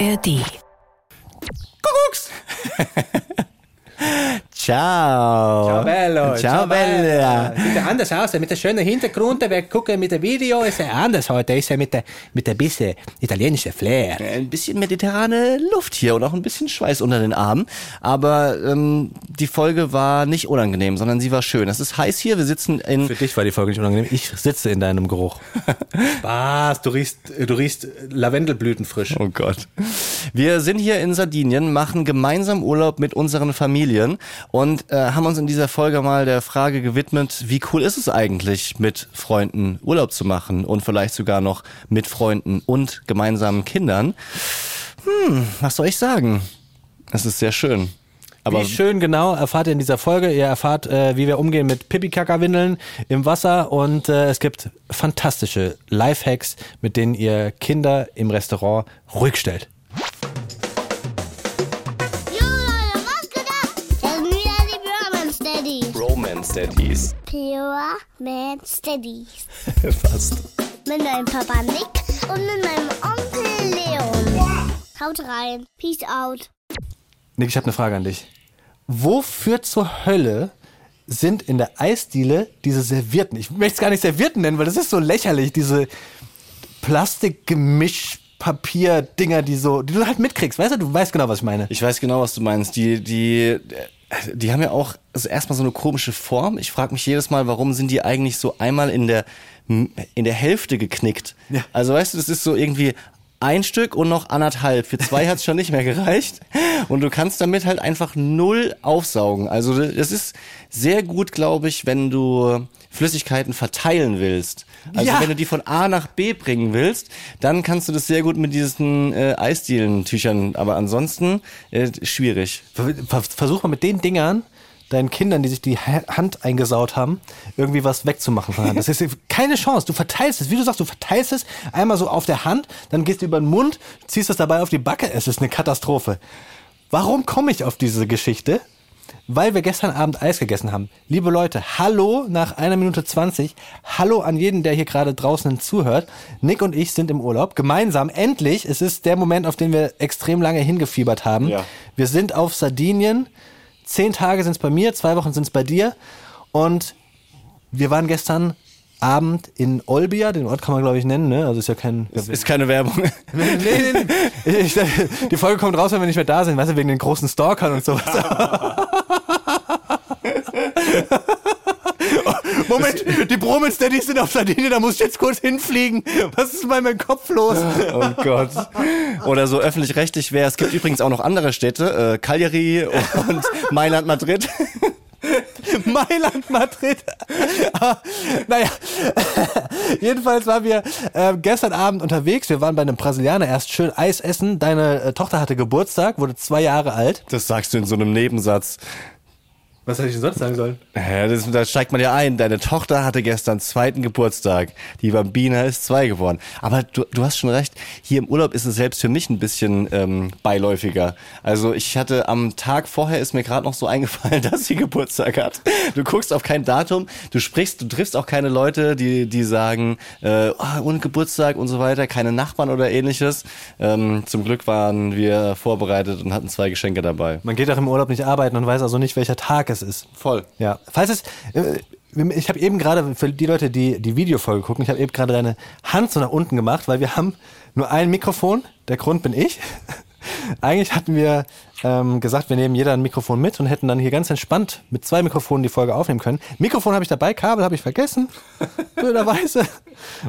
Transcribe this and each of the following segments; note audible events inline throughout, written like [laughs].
ARD. Kuckucks! [laughs] Ciao. Ciao bello. Ciao bella. Sieht ja anders aus, mit dem schönen Hintergrund. Wir gucken mit dem Video, ist ja anders heute. Ist ja mit der, mit der bisschen italienischen Flair. Ein bisschen mediterrane Luft hier und auch ein bisschen Schweiß unter den Armen. Aber ähm, die Folge war nicht unangenehm, sondern sie war schön. Es ist heiß hier. Wir sitzen in. Für dich war die Folge nicht unangenehm. Ich sitze in deinem Geruch. [laughs] Was? Du riechst, du riechst Lavendelblüten frisch. Oh Gott. Wir sind hier in Sardinien, machen gemeinsam Urlaub mit unseren Familien und äh, haben uns in dieser Folge mal der Frage gewidmet, wie cool ist es eigentlich, mit Freunden Urlaub zu machen und vielleicht sogar noch mit Freunden und gemeinsamen Kindern. Hm, was soll ich sagen? Es ist sehr schön. Aber wie schön genau erfahrt ihr in dieser Folge. Ihr erfahrt, äh, wie wir umgehen mit Pipi-Kaka-Windeln im Wasser und äh, es gibt fantastische Lifehacks, mit denen ihr Kinder im Restaurant ruhig stellt. Daddies. [laughs] Pure Man Steadies. Fast. [laughs] Mit meinem Papa Nick und mit meinem Onkel Leon. Haut rein. Peace out. Nick, ich habe eine Frage an dich. Wofür zur Hölle sind in der Eisdiele diese Servierten? Ich möchte es gar nicht Servierten nennen, weil das ist so lächerlich. Diese Plastikgemischpapier-Dinger, die so, die du halt mitkriegst. Weißt du, du weißt genau, was ich meine. Ich weiß genau, was du meinst. Die, die, die haben ja auch also erstmal so eine komische Form. Ich frage mich jedes Mal, warum sind die eigentlich so einmal in der, in der Hälfte geknickt? Ja. Also weißt du, das ist so irgendwie ein Stück und noch anderthalb. Für zwei hat's schon nicht mehr gereicht. Und du kannst damit halt einfach null aufsaugen. Also das ist sehr gut, glaube ich, wenn du Flüssigkeiten verteilen willst. Also Ja. wenn du die von A nach B bringen willst, dann kannst du das sehr gut mit diesen äh, Eisdielentüchern. Aber ansonsten äh, schwierig. Ver- ver- Versuch mal mit den Dingern deinen Kindern, die sich die Ha- Hand eingesaut haben, irgendwie was wegzumachen von der Hand. [laughs] Das ist keine Chance. Du verteilst es, wie du sagst, du verteilst es einmal so auf der Hand, dann gehst du über den Mund, ziehst es dabei auf die Backe. Es ist eine Katastrophe. Warum komme ich auf diese Geschichte? Weil wir gestern Abend Eis gegessen haben. Liebe Leute, hallo nach einer Minute 20. Hallo an jeden, der hier gerade draußen zuhört. Nick und ich sind im Urlaub. Gemeinsam, endlich. Es ist der Moment, auf den wir extrem lange hingefiebert haben. Ja. Wir sind auf Sardinien. Zehn Tage sind es bei mir, zwei Wochen sind es bei dir. Und wir waren gestern Abend in Olbia, den Ort kann man glaube ich nennen, ne? Also ist ja kein. Das ist keine Werbung. [laughs] nee, nee, nee. Ich, die Folge kommt raus, wenn wir nicht mehr da sind, weißt du, wegen den großen Stalkern und sowas. [laughs] [laughs] Moment, die Bromens Daddies sind auf Sardinien, da muss ich jetzt kurz hinfliegen. Was ist bei meinem Kopf los? [laughs] Oh Gott. Oder so öffentlich-rechtlich wäre. Es gibt übrigens auch noch andere Städte, äh, Cagliari und [laughs] Mailand, Madrid. Mailand, Madrid. Ah, naja, jedenfalls waren wir äh, gestern Abend unterwegs. Wir waren bei einem Brasilianer erst schön Eis essen. Deine äh, Tochter hatte Geburtstag, wurde zwei Jahre alt. Das sagst du in so einem Nebensatz. Was hätte ich denn sonst sagen sollen? Ja, das, da steigt man ja ein. Deine Tochter hatte gestern zweiten Geburtstag. Die Bambina ist zwei geworden. Aber du, du hast schon recht. Hier im Urlaub ist es selbst für mich ein bisschen ähm, beiläufiger. Also ich hatte am Tag vorher ist mir gerade noch so [laughs] eingefallen, dass sie Geburtstag hat. Du guckst auf kein Datum. Du sprichst, du triffst auch keine Leute, die die sagen äh, oh, und Geburtstag und so weiter. Keine Nachbarn oder ähnliches. Ähm, zum Glück waren wir vorbereitet und hatten zwei Geschenke dabei. Man geht auch im Urlaub nicht arbeiten und weiß also nicht, welcher Tag es ist. Voll. Ja, falls es, äh, ich habe eben gerade, für die Leute, die die Videofolge gucken, ich habe eben gerade deine Hand so nach unten gemacht, weil wir haben nur ein Mikrofon, der Grund bin ich. Eigentlich hatten wir ähm, gesagt, wir nehmen jeder ein Mikrofon mit und hätten dann hier ganz entspannt mit zwei Mikrofonen die Folge aufnehmen können. Mikrofon habe ich dabei, Kabel habe ich vergessen, [laughs] blöderweise.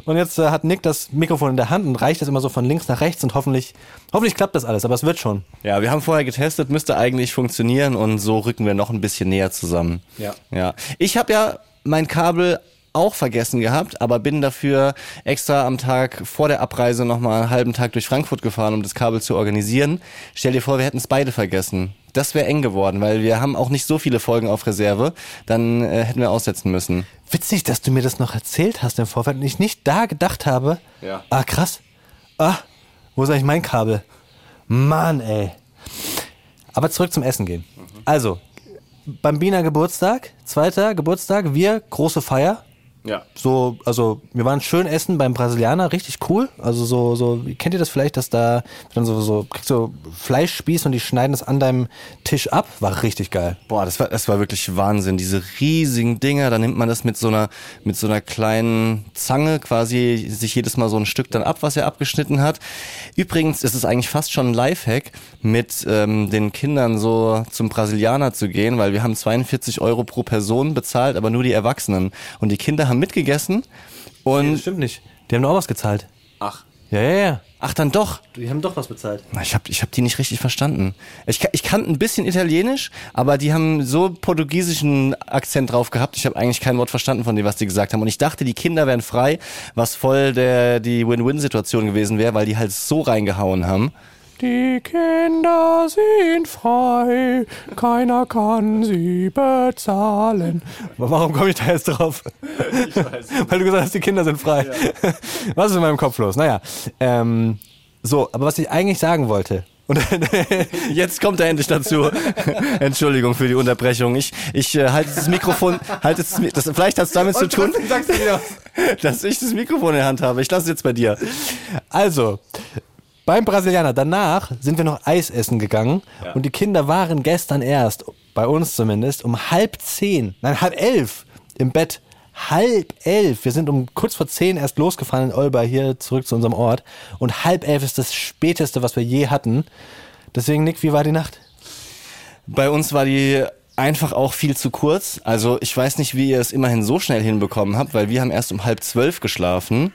Und jetzt äh, hat Nick das Mikrofon in der Hand und reicht es immer so von links nach rechts und hoffentlich, hoffentlich klappt das alles, aber es wird schon. Ja, wir haben vorher getestet, müsste eigentlich funktionieren und so rücken wir noch ein bisschen näher zusammen. Ja. Ja. Ich habe ja mein Kabel auch vergessen gehabt, aber bin dafür extra am Tag vor der Abreise nochmal einen halben Tag durch Frankfurt gefahren, um das Kabel zu organisieren. Stell dir vor, wir hätten es beide vergessen. Das wäre eng geworden, weil wir haben auch nicht so viele Folgen auf Reserve. Dann äh, hätten wir aussetzen müssen. Witzig, dass du mir das noch erzählt hast im Vorfeld und ich nicht da gedacht habe. Ja. Ah, krass. Ah, wo ist eigentlich mein Kabel? Mann, ey. Aber zurück zum Essen gehen. Also, Bambina Geburtstag, zweiter Geburtstag, wir, große Feier. Ja. So, also wir waren schön essen beim Brasilianer, richtig cool. Also so, so, kennt ihr das vielleicht, dass da dann so, so, kriegst du Fleischspieß und die schneiden es an deinem Tisch ab? War richtig geil. Boah, das war, das war wirklich Wahnsinn. Diese riesigen Dinger, da nimmt man das mit so einer, mit so einer kleinen Zange quasi sich jedes Mal so ein Stück dann ab, was er abgeschnitten hat. Übrigens ist es eigentlich fast schon ein Lifehack, mit ähm, den Kindern so zum Brasilianer zu gehen, weil wir haben 42 Euro pro Person bezahlt, aber nur die Erwachsenen. Und die Kinder haben mitgegessen und... das stimmt nicht. Die haben doch auch was gezahlt. Ach. Ja, ja, ja. Ach, dann doch. Die haben doch was bezahlt. Na, Ich habe ich hab die nicht richtig verstanden. Ich, ich kann ein bisschen Italienisch, aber die haben so portugiesischen Akzent drauf gehabt. Ich habe eigentlich kein Wort verstanden von dem, was die gesagt haben. Und ich dachte, die Kinder wären frei, was voll der die Win-Win-Situation gewesen wäre, weil die halt so reingehauen haben. Die Kinder sind frei, keiner kann sie bezahlen. Warum komme ich da jetzt drauf? Weil du gesagt hast, die Kinder sind frei. [laughs] Was ist in meinem Kopf los? Naja, ähm, so, aber was ich eigentlich sagen wollte, und [laughs] Jetzt kommt er endlich dazu. [laughs] Entschuldigung für die Unterbrechung. Ich, ich äh, halte das Mikrofon, halte das, das vielleicht hat es damit zu tun, dass ich das Mikrofon in der Hand habe. Ich lasse es jetzt bei dir. Also, beim Brasilianer, danach sind wir noch Eis essen gegangen und die Kinder waren gestern erst, bei uns zumindest, um halb zehn, nein, halb elf im Bett. Halb elf. Wir sind um kurz vor zehn erst losgefahren in Olba hier zurück zu unserem Ort. Und halb elf ist das späteste, was wir je hatten. Deswegen, Nick, wie war die Nacht? Bei uns war die einfach auch viel zu kurz. Also ich weiß nicht, wie ihr es immerhin so schnell hinbekommen habt, weil wir haben erst um halb zwölf geschlafen.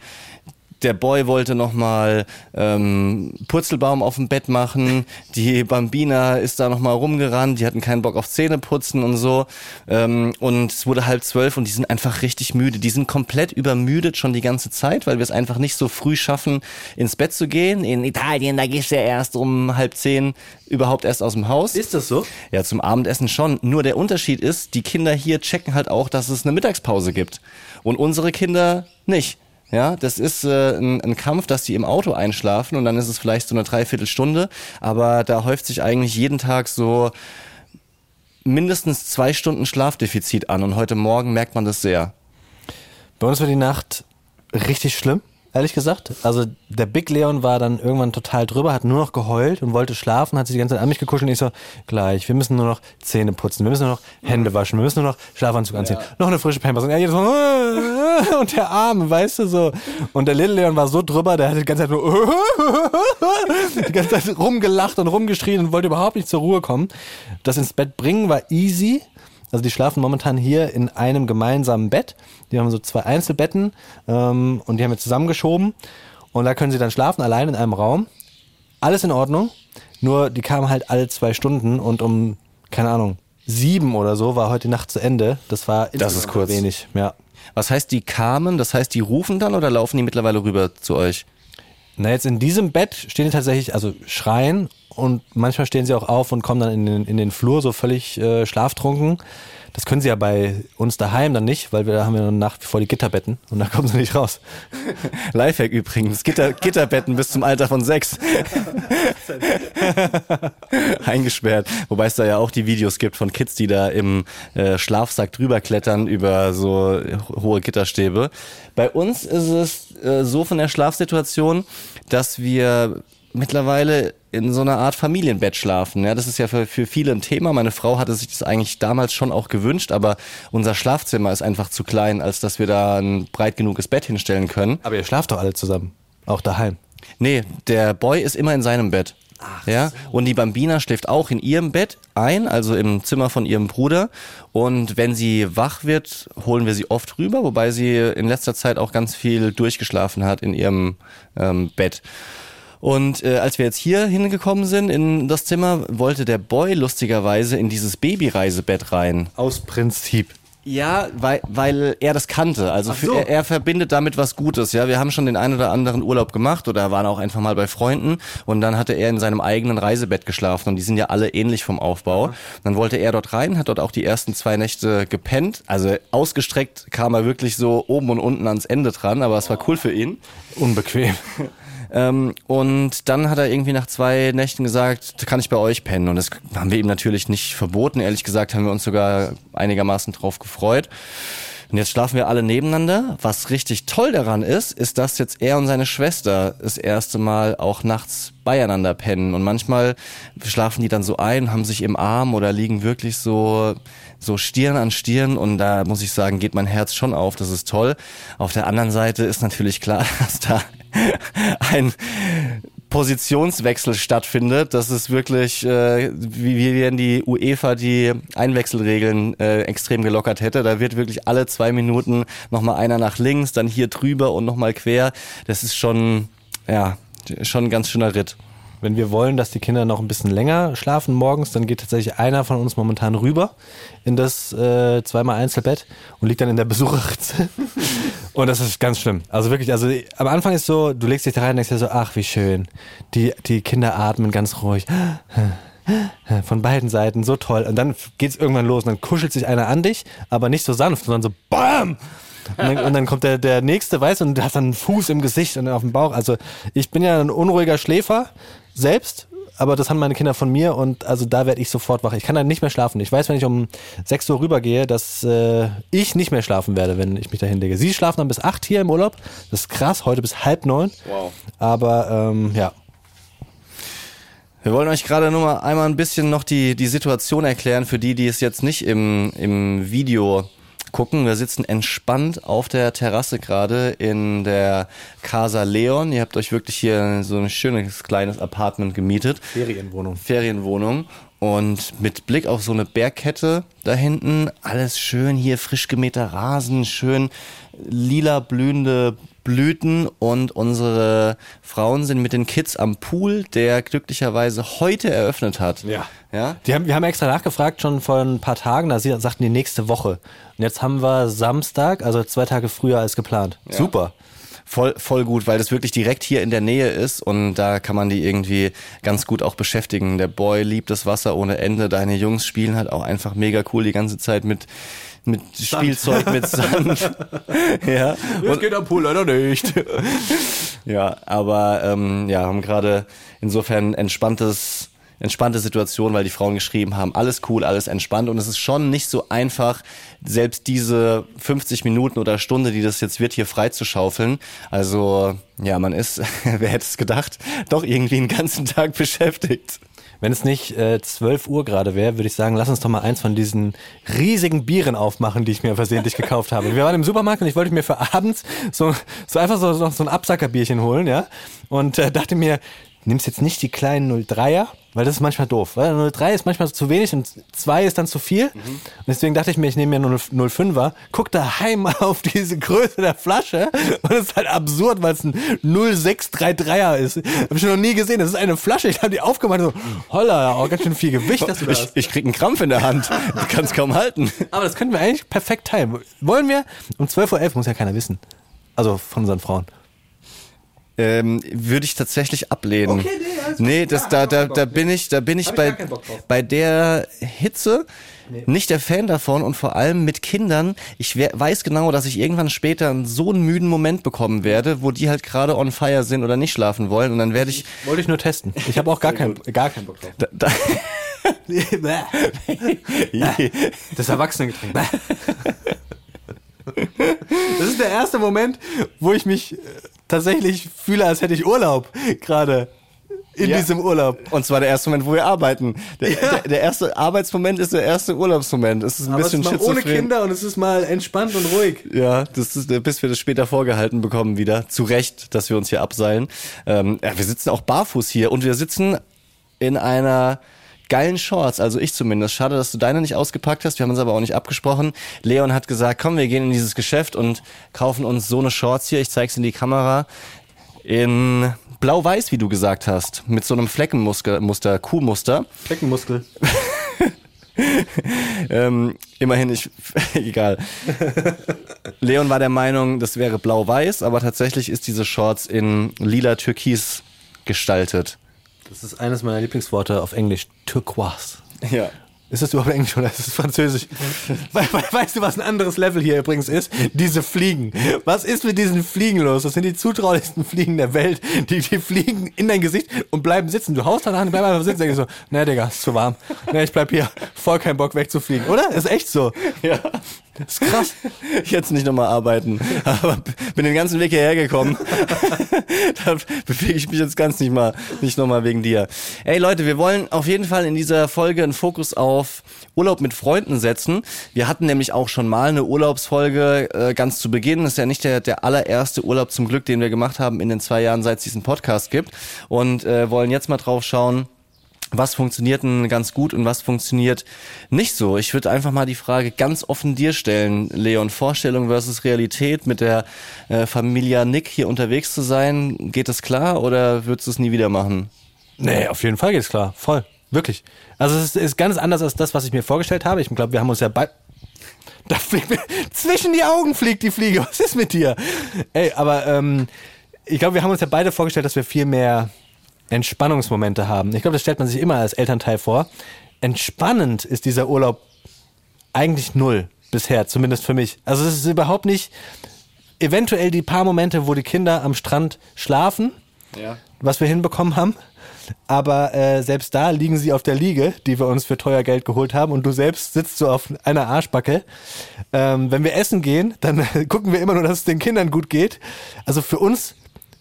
Der Boy wollte nochmal ähm, Purzelbaum auf dem Bett machen. Die Bambina ist da nochmal rumgerannt. Die hatten keinen Bock auf Zähneputzen und so. Ähm, und es wurde halb zwölf und die sind einfach richtig müde. Die sind komplett übermüdet schon die ganze Zeit, weil wir es einfach nicht so früh schaffen, ins Bett zu gehen. In Italien, da gehst du ja erst um halb zehn überhaupt erst aus dem Haus. das so? Ja, zum Abendessen schon. Nur der Unterschied ist, die Kinder hier checken halt auch, dass es eine Mittagspause gibt. Und unsere Kinder nicht. Ja, das ist äh, ein, ein Kampf, dass die im Auto einschlafen und dann ist es vielleicht so eine Dreiviertelstunde. Aber da häuft sich eigentlich jeden Tag so mindestens zwei Stunden Schlafdefizit an. Und heute Morgen merkt man das sehr. Bei uns war die Nacht richtig schlimm, ehrlich gesagt. Also der Big Leon war dann irgendwann total drüber, hat nur noch geheult und wollte schlafen, hat sich die ganze Zeit an mich gekuschelt und ich so, gleich, wir müssen nur noch Zähne putzen, wir müssen nur noch Hände waschen, wir müssen nur noch Schlafanzug anziehen, noch eine frische Pampers und er jedes Mal, [laughs] und der Arm, weißt du so. Und der Little Leon war so drüber, der hat die ganze Zeit nur [laughs] die ganze Zeit rumgelacht und rumgeschrien und wollte überhaupt nicht zur Ruhe kommen. Das ins Bett bringen war easy. Also die schlafen momentan hier in einem gemeinsamen Bett. Die haben so zwei Einzelbetten ähm, und die haben wir zusammengeschoben. Und da können sie dann schlafen, allein in einem Raum. Alles in Ordnung. Nur die kamen halt alle zwei Stunden und um, keine Ahnung, sieben oder so war heute die Nacht zu Ende. Das war Das ist kurz. wenig. Ja. Was heißt, die kamen? Das heißt, die rufen dann oder laufen die mittlerweile rüber zu euch? Na, jetzt in diesem Bett stehen die tatsächlich, also schreien und manchmal stehen sie auch auf und kommen dann in den, in den Flur so völlig äh, schlaftrunken. Das können sie ja bei uns daheim dann nicht, weil wir da haben ja nach wie vor die Gitterbetten und da kommen sie nicht raus. [laughs] Lifehack übrigens. Gitter, Gitterbetten bis zum Alter von sechs. [laughs] Eingesperrt. Wobei es da ja auch die Videos gibt von Kids, die da im äh, Schlafsack drüber klettern über so hohe Gitterstäbe. Bei uns ist es äh, so von der Schlafsituation, dass wir mittlerweile in so einer Art Familienbett schlafen. Ja, das ist ja für, für viele ein Thema. Meine Frau hatte sich das eigentlich damals schon auch gewünscht, aber unser Schlafzimmer ist einfach zu klein, als dass wir da ein breit genuges Bett hinstellen können. Aber ihr schlaft doch alle zusammen. Auch daheim. Nee, der Boy ist immer in seinem Bett. ja, und die Bambina schläft auch in ihrem Bett ein, also im Zimmer von ihrem Bruder. Und wenn sie wach wird, holen wir sie oft rüber, wobei sie in letzter Zeit auch ganz viel durchgeschlafen hat in ihrem ähm, Bett. Und äh, als wir jetzt hier hingekommen sind in das Zimmer, wollte der Boy lustigerweise in dieses Babyreisebett rein. Aus Prinzip. Ja, weil, weil er das kannte. Also für, so. er, er verbindet damit was Gutes. Ja, wir haben schon den einen oder anderen Urlaub gemacht oder waren auch einfach mal bei Freunden und dann hatte er in seinem eigenen Reisebett geschlafen und die sind ja alle ähnlich vom Aufbau. Dann wollte er dort rein, hat dort auch die ersten zwei Nächte gepennt. Also ausgestreckt kam er wirklich so oben und unten ans Ende dran, aber es war cool für ihn. Unbequem. [laughs] Ähm, und dann hat er irgendwie nach zwei Nächten gesagt, kann ich bei euch pennen? Und das haben wir ihm natürlich nicht verboten. Ehrlich gesagt haben wir uns sogar einigermaßen drauf gefreut. Und jetzt schlafen wir alle nebeneinander. Was richtig toll daran ist, ist, dass jetzt er und seine Schwester das erste Mal auch nachts beieinander pennen. Und manchmal schlafen die dann so ein, haben sich im Arm oder liegen wirklich so, so Stirn an Stirn. Und da muss ich sagen, geht mein Herz schon auf. Das ist toll. Auf der anderen Seite ist natürlich klar, [laughs] dass da ein Positionswechsel stattfindet. Das ist wirklich, äh, wie, wie wenn die UEFA die Einwechselregeln äh, extrem gelockert hätte. Da wird wirklich alle zwei Minuten nochmal einer nach links, dann hier drüber und nochmal quer. Das ist schon, ja, schon ein ganz schöner Ritt. Wenn wir wollen, dass die Kinder noch ein bisschen länger schlafen morgens, dann geht tatsächlich einer von uns momentan rüber in das äh, zweimal Einzelbett und liegt dann in der Besucherritze. Und das ist ganz schlimm. Also wirklich, also am Anfang ist so, du legst dich da rein und denkst dir so, ach wie schön. Die, die Kinder atmen ganz ruhig. Von beiden Seiten, so toll. Und dann geht's irgendwann los und dann kuschelt sich einer an dich, aber nicht so sanft, sondern so BAM! Und dann, und dann kommt der, der nächste, weißt du, und du hast dann einen Fuß im Gesicht und auf dem Bauch. Also ich bin ja ein unruhiger Schläfer selbst, aber das haben meine Kinder von mir und also da werde ich sofort wach. Ich kann dann nicht mehr schlafen. Ich weiß, wenn ich um 6 Uhr rübergehe, dass äh, ich nicht mehr schlafen werde, wenn ich mich da hinlege. Sie schlafen dann bis 8 hier im Urlaub. Das ist krass, heute bis halb neun. Wow. Aber ähm, ja, Wir wollen euch gerade nur mal einmal ein bisschen noch die, die Situation erklären für die, die es jetzt nicht im, im Video gucken. Wir sitzen entspannt auf der Terrasse gerade in der Casa Leon. Ihr habt euch wirklich hier so ein schönes kleines Apartment gemietet. Ferienwohnung. Ferienwohnung. Und mit Blick auf so eine Bergkette da hinten, alles schön hier, frisch gemähter Rasen, schön lila blühende Blüten und unsere Frauen sind mit den Kids am Pool, der glücklicherweise heute eröffnet hat. Ja. Ja? Die haben, wir haben extra nachgefragt, schon vor ein paar Tagen, da sie sagten die nächste Woche. Und jetzt haben wir Samstag, also zwei Tage früher als geplant. Super. Voll, voll gut, weil das wirklich direkt hier in der Nähe ist und da kann man die irgendwie ganz gut auch beschäftigen. Der Boy liebt das Wasser ohne Ende. Deine Jungs spielen halt auch einfach mega cool die ganze Zeit mit mit Spielzeug, mit [laughs] Sand. ja. Das geht am Pool leider nicht. [laughs] Ja, aber ähm, ja, haben gerade insofern entspanntes entspannte Situation, weil die Frauen geschrieben haben, alles cool, alles entspannt und es ist schon nicht so einfach, selbst diese 50 Minuten oder Stunde, die das jetzt wird, hier freizuschaufeln. Also ja, man ist, [laughs] wer hätte es gedacht, doch irgendwie den ganzen Tag beschäftigt. Wenn es nicht äh, 12 Uhr gerade wäre, würde ich sagen, lass uns doch mal eins von diesen riesigen Bieren aufmachen, die ich mir versehentlich gekauft habe. Wir waren im Supermarkt und ich wollte mir für abends so, so einfach so, so, ein Absackerbierchen holen, ja. Und äh, dachte mir, nimmst jetzt nicht die kleinen 03er, weil das ist manchmal doof. Weil 03 ist manchmal zu wenig und 2 ist dann zu viel. Und deswegen dachte ich mir, ich nehme mir nur 05er, guck daheim [laughs] auf diese Größe der Flasche und es ist halt absurd, weil es ein 0633er ist. Hab ich noch nie gesehen. Das ist eine Flasche. Ich habe die aufgemacht und so, holla, auch ganz schön viel Gewicht, dass du da Ich, hast. ich krieg einen Krampf in der Hand. Du kannst kaum halten. Aber das könnten wir eigentlich perfekt teilen. Wollen wir? Um 12.11 Uhr muss ja keiner wissen. Also von unseren Frauen. Ähm, würde ich tatsächlich ablehnen. Okay, nee, gut. nee, das, da, da, da bin ich, da bin ich bei, keinen bei der Hitze nicht der Fan davon und vor allem mit Kindern. Ich weiß genau, dass ich irgendwann später einen so einen müden Moment bekommen werde, wo die halt gerade on fire sind oder nicht schlafen wollen und dann werde ich Wollte ich nur testen. Ich habe auch gar, kein, gar keinen Bock drauf. da, da, [laughs] Das Erwachsenengetränk. [laughs] Das ist der erste Moment, wo ich mich tatsächlich fühle, als hätte ich Urlaub gerade in Ja. diesem Urlaub. und zwar der erste Moment, wo wir arbeiten. Der, der, der erste Arbeitsmoment ist der erste Urlaubsmoment. Es ist ein Aber es bisschen ist mal ohne. Kinder und es ist mal entspannt und ruhig. Ja, das ist, bis wir das später vorgehalten bekommen wieder. Zu Recht, dass wir uns hier abseilen. Ähm, ja, wir sitzen auch barfuß hier und wir sitzen in einer geilen Shorts, also ich zumindest. Schade, dass du deine nicht ausgepackt hast. Wir haben uns aber auch nicht abgesprochen. Leon hat gesagt, komm, wir gehen in dieses Geschäft und kaufen uns so eine Shorts hier. Ich zeig's in die Kamera. In blau-weiß, wie du gesagt hast. Mit so einem Fleckenmuster, Muster, Kuhmuster. Beckenmuskel. [laughs] Ähm, immerhin, ich, [laughs] egal. Leon war der Meinung, das wäre blau-weiß, aber tatsächlich ist diese Shorts in lila-türkis gestaltet. Das ist eines meiner Lieblingsworte auf Englisch. Turquoise. Ja. Ist das überhaupt Englisch oder ist es Französisch? [laughs] We we weißt du, was ein anderes Level hier übrigens ist? Diese Fliegen. Was ist mit diesen Fliegen los? Das sind die zutraulichsten Fliegen der Welt. Die, die fliegen in dein Gesicht und bleiben sitzen. Du haust danach und bleib einfach sitzen. Denk ich so, na Digga, ist zu warm. Na, ich bleib hier. Voll kein Bock wegzufliegen. Oder? Ist echt so. Ja. Das ist krass. Jetzt nicht nochmal arbeiten. Aber bin den ganzen Weg hierher gekommen. [laughs] da bewege ich mich jetzt ganz nicht mal, nicht nochmal wegen dir. Ey Leute, wir wollen auf jeden Fall in dieser Folge einen Fokus auf Urlaub mit Freunden setzen. Wir hatten nämlich auch schon mal eine Urlaubsfolge äh, ganz zu Beginn. Das ist ja nicht der, der allererste Urlaub zum Glück, den wir gemacht haben in den zwei Jahren, seit es diesen Podcast gibt. Und äh, wollen jetzt mal drauf schauen, was funktioniert denn ganz gut und was funktioniert nicht so? Ich würde einfach mal die Frage ganz offen dir stellen, Leon. Vorstellung versus Realität, mit der äh, Familie Nick hier unterwegs zu sein, geht das klar oder würdest du es nie wieder machen? Nee, auf jeden Fall geht's klar. Voll. Wirklich. Also es ist, ganz anders als das, was ich mir vorgestellt habe. Ich glaube, wir haben uns ja bei. [laughs] Da fliegt mir, zwischen die Augen fliegt die Fliege. Was ist mit dir? Ey, aber ähm, ich glaube, wir haben uns ja beide vorgestellt, dass wir viel mehr Entspannungsmomente haben. Ich glaube, das stellt man sich immer als Elternteil vor. Entspannend ist dieser Urlaub eigentlich null bisher, zumindest für mich. Also es ist überhaupt nicht eventuell die paar Momente, wo die Kinder am Strand schlafen, Ja. was wir hinbekommen haben. Aber äh, selbst da liegen sie auf der Liege, die wir uns für teuer Geld geholt haben, und du selbst sitzt so auf einer Arschbacke. Ähm, wenn wir essen gehen, dann [laughs] gucken wir immer nur, dass es den Kindern gut geht. Also für uns,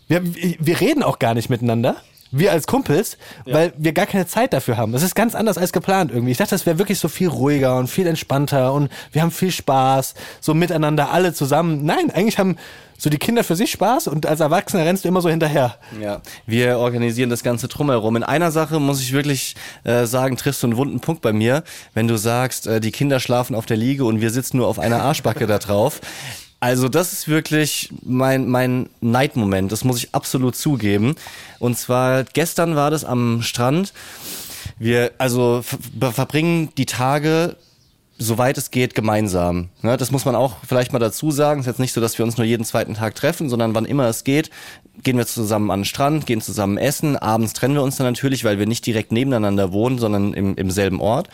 wir, wir reden auch gar nicht miteinander. Wir als Kumpels, weil wir gar keine Zeit dafür haben. Das ist ganz anders als geplant irgendwie. Ich dachte, das wäre wirklich so viel ruhiger und viel entspannter und wir haben viel Spaß, so miteinander alle zusammen. Nein, eigentlich haben so die Kinder für sich Spaß und als Erwachsener rennst du immer so hinterher. Ja, wir organisieren das Ganze drumherum. In einer Sache muss ich wirklich äh, sagen, triffst du einen wunden Punkt bei mir, wenn du sagst, äh, die Kinder schlafen auf der Liege und wir sitzen nur auf einer Arschbacke da drauf. Also das ist wirklich mein, mein Neidmoment, das muss ich absolut zugeben. Und zwar gestern war das am Strand. Wir also ver verbringen die Tage soweit es geht, gemeinsam. Ne, das muss man auch vielleicht mal dazu sagen. Es ist jetzt nicht so, dass wir uns nur jeden zweiten Tag treffen, sondern wann immer es geht, gehen wir zusammen an den Strand, gehen zusammen essen. Abends trennen wir uns dann natürlich, weil wir nicht direkt nebeneinander wohnen, sondern im, im selben Ort.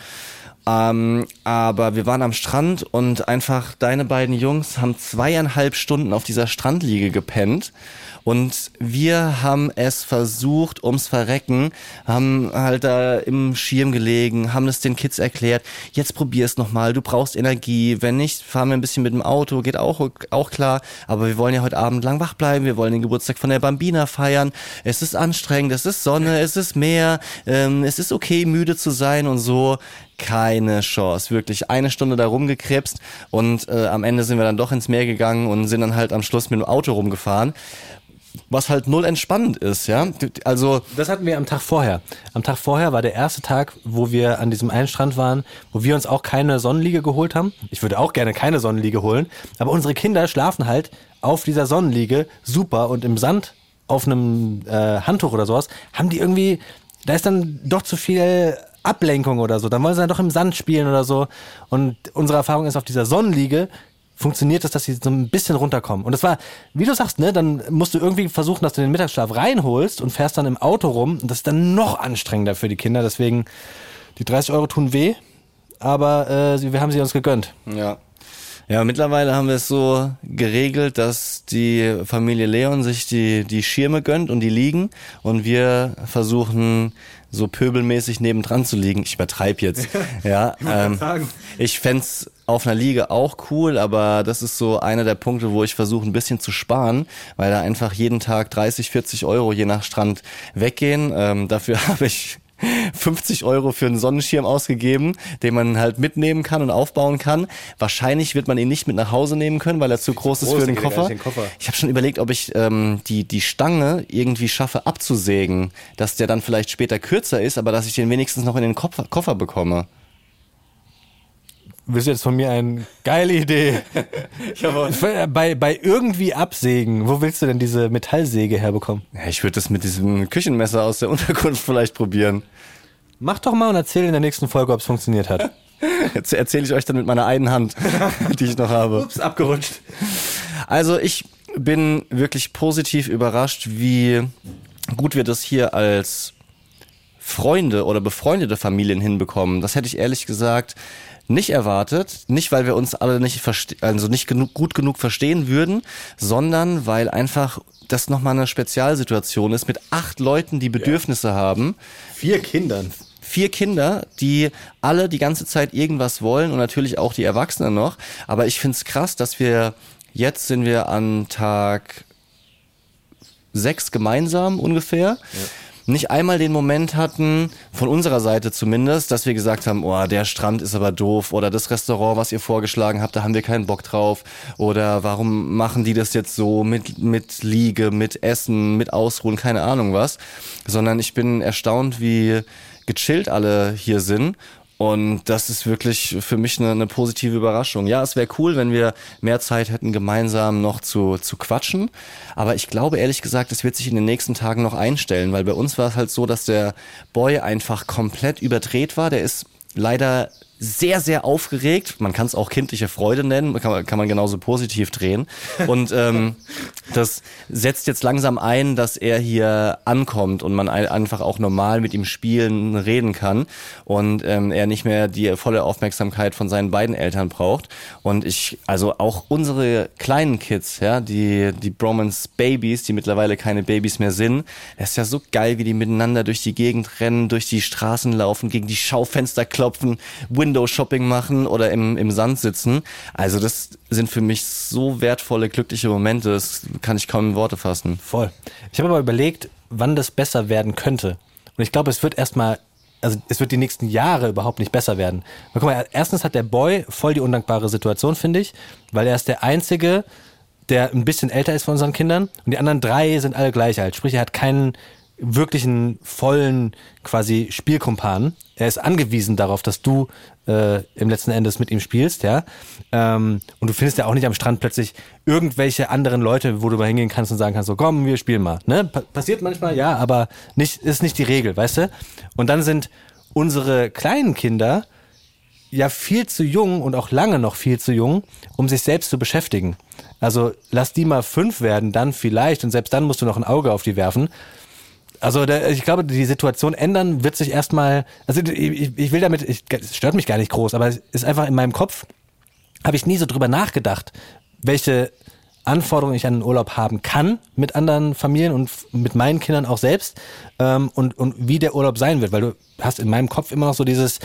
Ähm, aber wir waren am Strand und einfach deine beiden Jungs haben zweieinhalb Stunden auf dieser Strandliege gepennt. Und wir haben es versucht, ums Verrecken, haben halt da im Schirm gelegen, haben es den Kids erklärt, jetzt probier es nochmal, du brauchst Energie, wenn nicht, fahren wir ein bisschen mit dem Auto, geht auch, auch klar, aber wir wollen ja heute Abend lang wach bleiben, wir wollen den Geburtstag von der Bambina feiern, es ist anstrengend, es ist Sonne, es ist Meer, ähm, es ist okay, müde zu sein und so keine Chance. Wirklich eine Stunde da rumgekrebst und äh, am Ende sind wir dann doch ins Meer gegangen und sind dann halt am Schluss mit dem Auto rumgefahren. Was halt null entspannend ist, ja. Also. Das hatten wir am Tag vorher. Am Tag vorher war der erste Tag, wo wir an diesem einen Strand waren, wo wir uns auch keine Sonnenliege geholt haben. Ich würde auch gerne keine Sonnenliege holen, aber unsere Kinder schlafen halt auf dieser Sonnenliege super und im Sand auf einem äh, Handtuch oder sowas haben die irgendwie, da ist dann doch zu viel Ablenkung oder so. Dann wollen sie dann doch im Sand spielen oder so. Und unsere Erfahrung ist auf dieser Sonnenliege, funktioniert es, dass sie so ein bisschen runterkommen. Und das war, wie du sagst, ne, dann musst du irgendwie versuchen, dass du den Mittagsschlaf reinholst und fährst dann im Auto rum. Und das ist dann noch anstrengender für die Kinder. Deswegen, die 30 Euro tun weh, aber äh, wir haben sie uns gegönnt. Ja. Ja, mittlerweile haben wir es so geregelt, dass die Familie Leon sich die, die Schirme gönnt und die liegen und wir versuchen so pöbelmäßig nebendran zu liegen. Ich übertreibe jetzt. [laughs] ja, ähm, ich fänd's auf einer Liege auch cool, aber das ist so einer der Punkte, wo ich versuche ein bisschen zu sparen, weil da einfach jeden Tag 30, 40 Euro je nach Strand weggehen. Ähm, dafür [laughs] habe ich 50 Euro für einen Sonnenschirm ausgegeben, den man halt mitnehmen kann und aufbauen kann. Wahrscheinlich wird man ihn nicht mit nach Hause nehmen können, weil er zu groß ist groß, für den Koffer. den Koffer. Ich habe schon überlegt, ob ich ähm, die, die Stange irgendwie schaffe abzusägen, dass der dann vielleicht später kürzer ist, aber dass ich den wenigstens noch in den Koffer, Koffer bekomme. Willst du jetzt von mir eine geile Idee? [laughs] bei, bei irgendwie absägen, wo willst du denn diese Metallsäge herbekommen? Ja, ich würde das mit diesem Küchenmesser aus der Unterkunft vielleicht probieren. Mach doch mal und erzähl in der nächsten Folge, ob es funktioniert hat. [laughs] Jetzt erzähle ich euch dann mit meiner einen Hand, die ich noch habe. Ups, abgerutscht. Also ich bin wirklich positiv überrascht, wie gut wir das hier als Freunde oder befreundete Familien hinbekommen. Das hätte ich ehrlich gesagt nicht erwartet. Nicht, weil wir uns alle nicht also nicht genug, gut genug verstehen würden, sondern weil einfach das nochmal eine Spezialsituation ist mit acht Leuten, die Bedürfnisse haben. Vier Kindern. vier Kinder, die alle die ganze Zeit irgendwas wollen und natürlich auch die Erwachsenen noch. Aber ich find's krass, dass wir jetzt sind wir an Tag sechs gemeinsam ungefähr. Nicht einmal den Moment hatten, von unserer Seite zumindest, dass wir gesagt haben, oh, der Strand ist aber doof oder das Restaurant, was ihr vorgeschlagen habt, da haben wir keinen Bock drauf. Oder warum machen die das jetzt so mit, mit Liege, mit Essen, mit Ausruhen, keine Ahnung was, sondern ich bin erstaunt, wie gechillt alle hier sind und das ist wirklich für mich eine, eine positive Überraschung. Ja, es wäre cool, wenn wir mehr Zeit hätten, gemeinsam noch zu, zu quatschen. Aber ich glaube ehrlich gesagt, es wird sich in den nächsten Tagen noch einstellen, weil bei uns war es halt so, dass der Boy einfach komplett überdreht war. Der ist leider sehr, sehr aufgeregt. Man kann es auch kindliche Freude nennen, kann man, kann man genauso positiv drehen. Und ähm, [laughs] das setzt jetzt langsam ein, dass er hier ankommt und man ein- einfach auch normal mit ihm spielen, reden kann und ähm, er nicht mehr die volle Aufmerksamkeit von seinen beiden Eltern braucht. Und ich, also auch unsere kleinen Kids, ja, die, die Bromance Babies, die mittlerweile keine Babys mehr sind, das ist ja so geil, wie die miteinander durch die Gegend rennen, durch die Straßen laufen, gegen die Schaufenster klopfen, Window-Shopping machen oder im, im Sand sitzen. Also das sind für mich so wertvolle, glückliche Momente, das kann ich kaum in Worte fassen. Voll. Ich habe aber überlegt, wann das besser werden könnte. Und ich glaube, es wird erstmal, also es wird die nächsten Jahre überhaupt nicht besser werden. Weil, guck mal, erstens hat der Boy voll die undankbare Situation, finde ich, weil er ist der Einzige, der ein bisschen älter ist von unseren Kindern und die anderen drei sind alle gleich alt. Sprich, er hat keinen wirklichen vollen quasi Spielkumpan. Er ist angewiesen darauf, dass du äh, im letzten Endes mit ihm spielst, ja. Ähm, und du findest ja auch nicht am Strand plötzlich irgendwelche anderen Leute, wo du mal hingehen kannst und sagen kannst, so komm, wir spielen mal. Ne? Pa passiert manchmal, ja, aber nicht, ist nicht die Regel, weißt du? Und dann sind unsere kleinen Kinder ja viel zu jung und auch lange noch viel zu jung, um sich selbst zu beschäftigen. Also lass die mal fünf werden, dann vielleicht und selbst dann musst du noch ein Auge auf die werfen. Also der, ich glaube, die Situation ändern wird sich erstmal, also ich, ich will damit, ich, es stört mich gar nicht groß, aber es ist einfach in meinem Kopf, habe ich nie so drüber nachgedacht, welche Anforderungen ich an den Urlaub haben kann mit anderen Familien und mit meinen Kindern auch selbst ähm, und, und wie der Urlaub sein wird, weil du hast in meinem Kopf immer noch so dieses,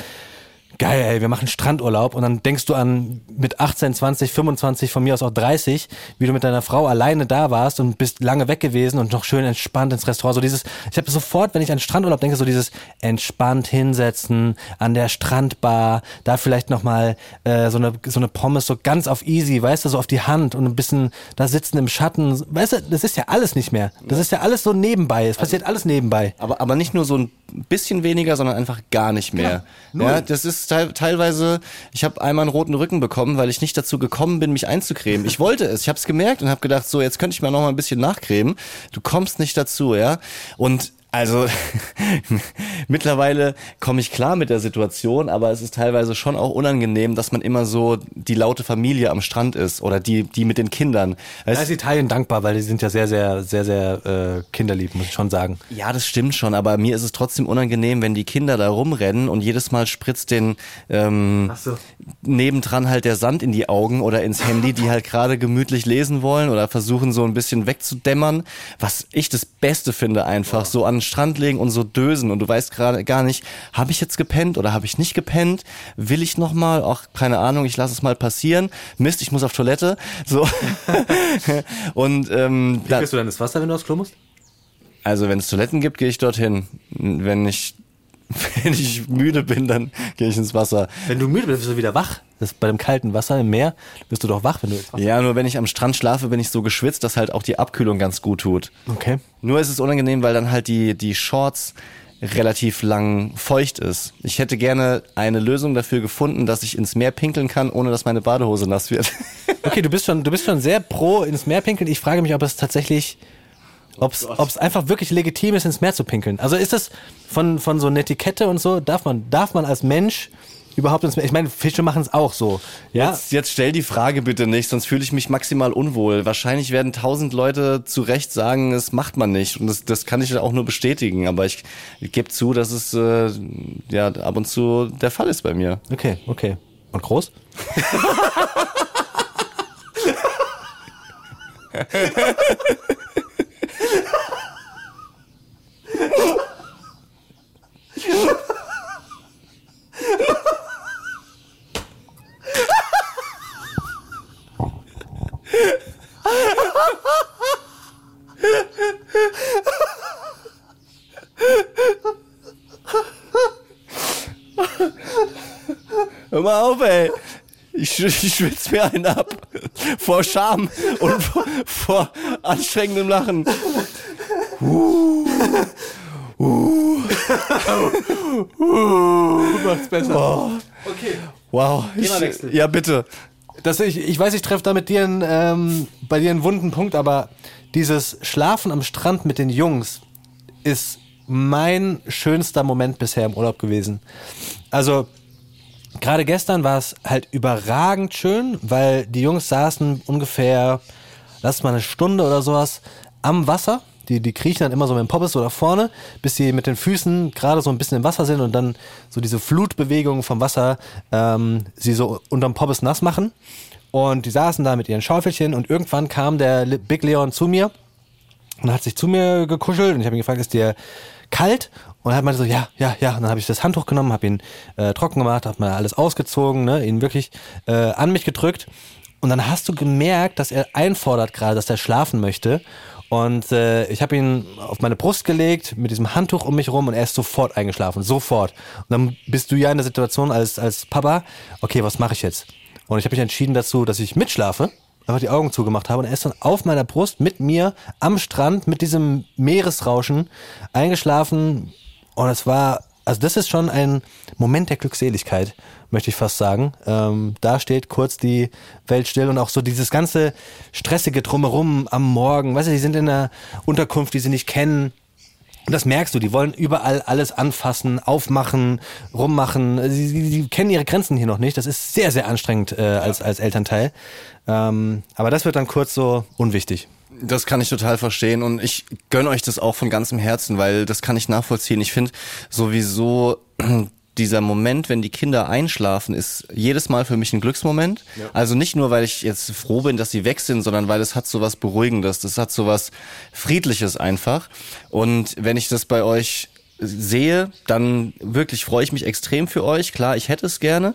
geil, ey, wir machen Strandurlaub und dann denkst du an mit 18, 20, 25, von mir aus auch 30, wie du mit deiner Frau alleine da warst und bist lange weg gewesen und noch schön entspannt ins Restaurant. So dieses, ich habe sofort, wenn ich an Strandurlaub denke, so dieses entspannt hinsetzen an der Strandbar, da vielleicht nochmal äh, so eine so eine Pommes so ganz auf easy, weißt du, so auf die Hand und ein bisschen da sitzen im Schatten. Weißt du, das ist ja alles nicht mehr. Das ist ja alles so nebenbei. Es passiert alles nebenbei. Aber, aber nicht nur so ein bisschen weniger, sondern einfach gar nicht mehr. Ja, das ist teil, teilweise, ich habe einmal einen roten Rücken bekommen, weil ich nicht dazu gekommen bin, mich einzucremen. Ich wollte es, ich habe es gemerkt und habe gedacht, so, jetzt könnte ich mal noch mal ein bisschen nachcremen. Du kommst nicht dazu, ja. Und also [laughs] mittlerweile komme ich klar mit der Situation, aber es ist teilweise schon auch unangenehm, dass man immer so die laute Familie am Strand ist oder die, die mit den Kindern. Da ist Italien dankbar, weil die sind ja sehr, sehr, sehr, sehr äh, kinderlieb, muss ich schon sagen. Ja, das stimmt schon, aber mir ist es trotzdem unangenehm, wenn die Kinder da rumrennen und jedes Mal spritzt den ähm, so. nebendran halt der Sand in die Augen oder ins Handy, die halt gerade gemütlich lesen wollen oder versuchen so ein bisschen wegzudämmern. Was ich das Beste finde einfach, so an Strand legen und so dösen und du weißt gerade gar nicht, habe ich jetzt gepennt oder habe ich nicht gepennt? Will ich noch mal? Ach, keine Ahnung, ich lasse es mal passieren. Mist, ich muss auf Toilette. So. [laughs] und ähm, da, Kriegst du dann das Wasser, wenn du aufs Klo musst? also wenn es Toiletten gibt, gehe ich dorthin. Wenn ich, [laughs] wenn ich müde bin, dann gehe ich ins Wasser. Wenn du müde bist, bist du wieder wach. Das ist bei dem kalten Wasser im Meer bist du doch wach, wenn du ins Wasser Ja, nur wenn ich am Strand schlafe, bin ich so geschwitzt, dass halt auch die Abkühlung ganz gut tut. Okay. Nur ist es unangenehm, weil dann halt die, die Shorts relativ lang feucht ist. Ich hätte gerne eine Lösung dafür gefunden, dass ich ins Meer pinkeln kann, ohne dass meine Badehose nass wird. [laughs] Okay, du bist schon, du bist schon sehr pro ins Meer pinkeln. Ich frage mich, ob es tatsächlich, ob es, es einfach wirklich legitim ist, ins Meer zu pinkeln. Also ist das von, von so einer Etikette und so, darf man, darf man als Mensch überhaupt ins Meer? Ich meine, Fische machen es auch so. Ja. Jetzt, jetzt stell die Frage bitte nicht, sonst fühle ich mich maximal unwohl. Wahrscheinlich werden tausend Leute zu Recht sagen, das macht man nicht. Und das, das kann ich auch nur bestätigen. Aber ich, ich gebe zu, dass es äh, ja ab und zu der Fall ist bei mir. Okay, okay. Und groß? [laughs] 哈哈哈哈哈 Ich, ich schwitze mir einen ab. Vor Scham und vor, vor anstrengendem Lachen. Macht's besser. Okay. Wow. Ich, ja, bitte. Das, ich, ich weiß, ich treffe da mit dir einen, ähm, bei dir einen wunden Punkt, aber dieses Schlafen am Strand mit den Jungs ist mein schönster Moment bisher im Urlaub gewesen. Also, gerade gestern war es halt überragend schön, weil die Jungs saßen ungefähr, lass mal eine Stunde oder sowas am Wasser. Die, die kriechen dann immer so mit dem Poppes nach vorne, bis sie mit den Füßen gerade so ein bisschen im Wasser sind und dann so diese Flutbewegungen vom Wasser ähm, sie so unterm Poppes nass machen. Und die saßen da mit ihren Schaufelchen und irgendwann kam der Big Leon zu mir und hat sich zu mir gekuschelt und ich habe ihn gefragt, ist dir kalt? Und er meinte so, ja, ja, ja. Und dann habe ich das Handtuch genommen, habe ihn äh, trocken gemacht, habe mal alles ausgezogen, ne, ihn wirklich äh, an mich gedrückt. Und dann hast du gemerkt, dass er einfordert gerade, dass er schlafen möchte. Und äh, ich habe ihn auf meine Brust gelegt mit diesem Handtuch um mich rum und er ist sofort eingeschlafen, sofort. Und dann bist du ja in der Situation als als Papa, okay, was mache ich jetzt? Und ich habe mich entschieden dazu, dass ich mitschlafe einfach die Augen zugemacht habe und er ist dann auf meiner Brust mit mir am Strand mit diesem Meeresrauschen eingeschlafen und es war, also das ist schon ein Moment der Glückseligkeit, möchte ich fast sagen. Ähm, da steht kurz die Welt still und auch so dieses ganze stressige Drumherum am Morgen, weißt du, die sind in einer Unterkunft, die sie nicht kennen. Und das merkst du, die wollen überall alles anfassen, aufmachen, rummachen. Sie, sie, sie kennen ihre Grenzen hier noch nicht. Das ist sehr, sehr anstrengend äh, als, als Elternteil. Ähm, aber das wird dann kurz so unwichtig. Das kann ich total verstehen und ich gönne euch das auch von ganzem Herzen, weil das kann ich nachvollziehen. Ich finde sowieso [clears throat] dieser Moment, wenn die Kinder einschlafen, ist jedes Mal für mich ein Glücksmoment. Also nicht nur, weil ich jetzt froh bin, dass sie weg sind, sondern weil es hat so was Beruhigendes, das hat so was Friedliches einfach. Und wenn ich das bei euch sehe, dann wirklich freue ich mich extrem für euch. Klar, ich hätte es gerne.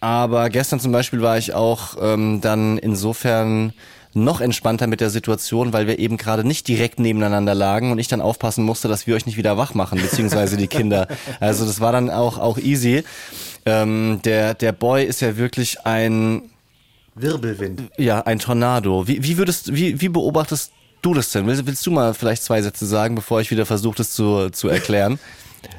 Aber gestern zum Beispiel war ich auch ähm, dann insofern noch entspannter mit der Situation, weil wir eben gerade nicht direkt nebeneinander lagen und ich dann aufpassen musste, dass wir euch nicht wieder wach machen, beziehungsweise die Kinder. [laughs] Also das war dann auch, auch easy. Ähm, der, der Boy ist ja wirklich ein, Wirbelwind. ja, ein Tornado. Wie, wie würdest, wie, wie beobachtest du das denn? Willst, willst du mal vielleicht zwei Sätze sagen, bevor ich wieder versuche, das zu, zu erklären? [laughs]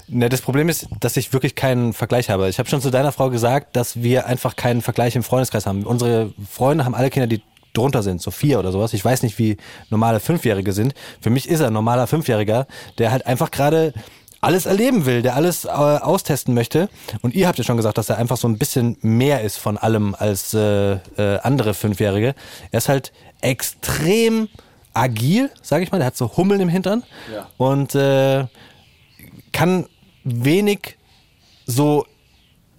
Ne, das Problem ist, dass ich wirklich keinen Vergleich habe. Ich habe schon zu deiner Frau gesagt, dass wir einfach keinen Vergleich im Freundeskreis haben. Unsere Freunde haben alle Kinder, die drunter sind, so vier oder sowas. Ich weiß nicht, wie normale Fünfjährige sind. Für mich ist er ein normaler Fünfjähriger, der halt einfach gerade alles erleben will, der alles äh, austesten möchte. Und ihr habt ja schon gesagt, dass er einfach so ein bisschen mehr ist von allem als äh, äh, andere Fünfjährige. Er ist halt extrem agil, sage ich mal. Der hat so Hummeln im Hintern. Ja. Und äh, kann wenig so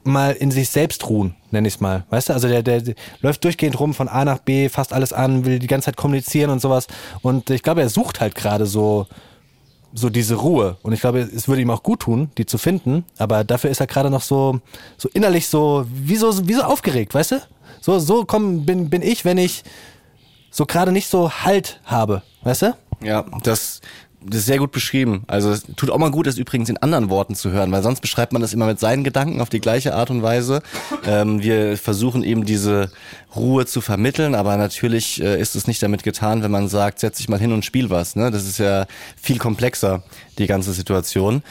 mal in sich selbst ruhen, nenne ich es mal. Weißt du, also der, der, der läuft durchgehend rum von A nach B, fasst alles an, will die ganze Zeit kommunizieren und sowas. Und ich glaube, er sucht halt gerade so, so diese Ruhe. Und ich glaube, es würde ihm auch gut tun, die zu finden. Aber dafür ist er gerade noch so, so innerlich so, wie so, wie so aufgeregt, weißt du? So, so komm, bin, bin ich, wenn ich so gerade nicht so Halt habe, weißt du? Ja, das, das ist sehr gut beschrieben. Also es tut auch mal gut, das übrigens in anderen Worten zu hören, weil sonst beschreibt man das immer mit seinen Gedanken auf die gleiche Art und Weise. [laughs] Ähm, wir versuchen eben diese Ruhe zu vermitteln, aber natürlich äh, ist es nicht damit getan, wenn man sagt, setz dich mal hin und spiel was. Ne? Das ist ja viel komplexer, die ganze Situation.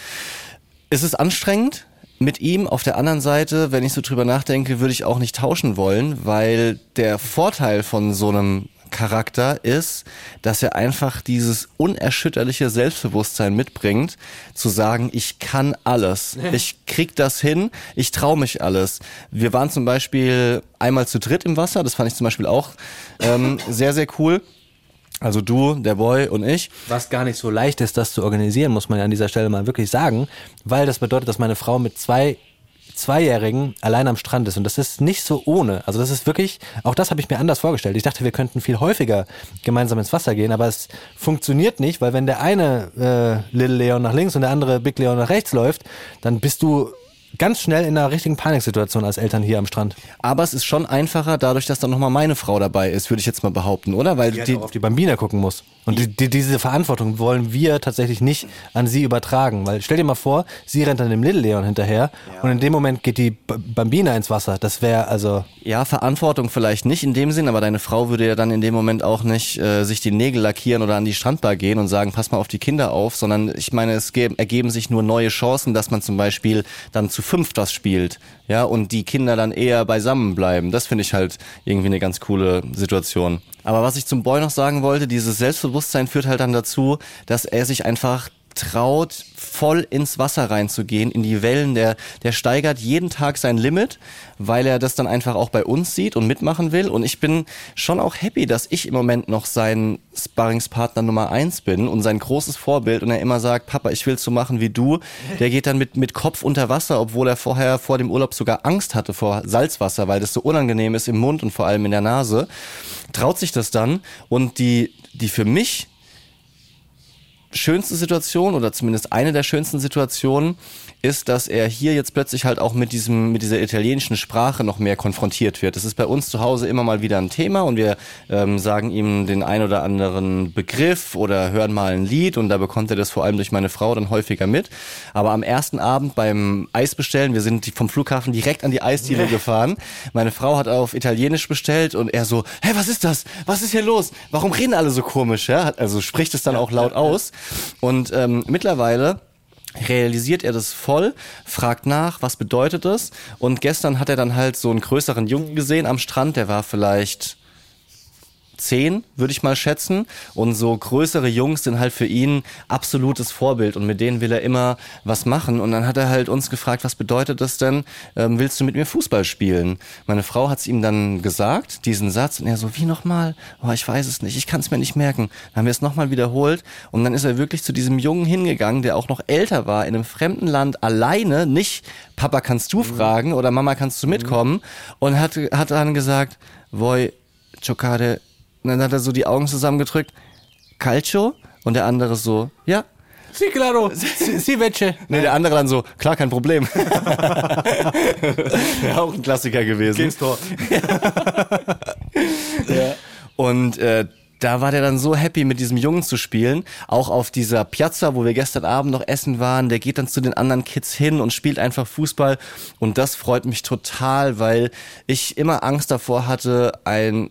Es ist anstrengend mit ihm. Auf der anderen Seite, wenn ich so drüber nachdenke, würde ich auch nicht tauschen wollen, weil der Vorteil von so einem Charakter ist, dass er einfach dieses unerschütterliche Selbstbewusstsein mitbringt, zu sagen, ich kann alles, ich krieg das hin, ich traue mich alles. Wir waren zum Beispiel einmal zu dritt im Wasser, das fand ich zum Beispiel auch ähm, [laughs] sehr, sehr cool. Also du, der Boy und ich. Was gar nicht so leicht ist, das zu organisieren, muss man ja an dieser Stelle mal wirklich sagen, weil das bedeutet, dass meine Frau mit zwei Zweijährigen allein am Strand ist und das ist nicht so ohne. Also das ist wirklich, auch das habe ich mir anders vorgestellt. Ich dachte, wir könnten viel häufiger gemeinsam ins Wasser gehen, aber es funktioniert nicht, weil wenn der eine äh, Little Leon nach links und der andere Big Leon nach rechts läuft, dann bist du ganz schnell in einer richtigen Paniksituation als Eltern hier am Strand. Aber es ist schon einfacher, dadurch, dass dann nochmal meine Frau dabei ist, würde ich jetzt mal behaupten, oder? Weil Die, die, auf die Bambina gucken muss. Und die, die, diese Verantwortung wollen wir tatsächlich nicht an sie übertragen. Weil stell dir mal vor, sie rennt dann dem Little Leon hinterher und in dem Moment geht die B Bambina ins Wasser. Das wäre also. ja, Verantwortung vielleicht nicht in dem Sinn, aber deine Frau würde ja dann in dem Moment auch nicht äh, sich die Nägel lackieren oder an die Strandbar gehen und sagen, pass mal auf die Kinder auf, sondern ich meine, es ge- ergeben sich nur neue Chancen, dass man zum Beispiel dann zu fünft was spielt, ja, und die Kinder dann eher beisammen bleiben. Das finde ich halt irgendwie eine ganz coole Situation. Aber was ich zum Boy noch sagen wollte, dieses Selbstbewusstsein führt halt dann dazu, dass er sich einfach traut, voll ins Wasser reinzugehen, in die Wellen. Der, der steigert jeden Tag sein Limit, weil er das dann einfach auch bei uns sieht und mitmachen will. Und ich bin schon auch happy, dass ich im Moment noch sein Sparringspartner Nummer eins bin und sein großes Vorbild und er immer sagt, Papa, ich will so machen wie du. Der geht dann mit, mit Kopf unter Wasser, obwohl er vorher vor dem Urlaub sogar Angst hatte vor Salzwasser, weil das so unangenehm ist im Mund und vor allem in der Nase. Traut sich das dann und die, die für mich schönste Situation oder zumindest eine der schönsten Situationen ist, dass er hier jetzt plötzlich halt auch mit diesem mit dieser italienischen Sprache noch mehr konfrontiert wird. Das ist bei uns zu Hause immer mal wieder ein Thema und wir ähm, sagen ihm den ein oder anderen Begriff oder hören mal ein Lied und da bekommt er das vor allem durch meine Frau dann häufiger mit. Aber am ersten Abend beim Eisbestellen, wir sind vom Flughafen direkt an die Eisdiele gefahren. Meine Frau hat auf Italienisch bestellt und er so, hä, was ist das? Was ist hier los? Warum reden alle so komisch? Ja? Also spricht es dann auch laut aus. Und ähm, mittlerweile realisiert er das voll, fragt nach, was bedeutet das? Und gestern hat er dann halt so einen größeren Jungen gesehen am Strand, der war vielleicht zehn, würde ich mal schätzen. Und so größere Jungs sind halt für ihn absolutes Vorbild und mit denen will er immer was machen. Und dann hat er halt uns gefragt, was bedeutet das denn? Ähm, willst du mit mir Fußball spielen? Meine Frau hat es ihm dann gesagt, diesen Satz, und er so, wie nochmal? Oh, ich weiß es nicht, ich kann es mir nicht merken. Dann haben wir es nochmal wiederholt und dann ist er wirklich zu diesem Jungen hingegangen, der auch noch älter war, in einem fremden Land alleine, nicht Papa, kannst du fragen oder Mama, kannst du mitkommen? Und hat, hat dann gesagt, Voi, Giocare und dann hat er so die Augen zusammengedrückt. Calcio? Und der andere so, ja. Si, claro. Si, vece. Nee, der andere dann so, klar, kein Problem. [laughs] ja, auch ein Klassiker gewesen. Tor. [laughs] Und äh, da war der dann so happy, mit diesem Jungen zu spielen. Auch auf dieser Piazza, wo wir gestern Abend noch essen waren. Der geht dann zu den anderen Kids hin und spielt einfach Fußball. Und das freut mich total, weil ich immer Angst davor hatte, ein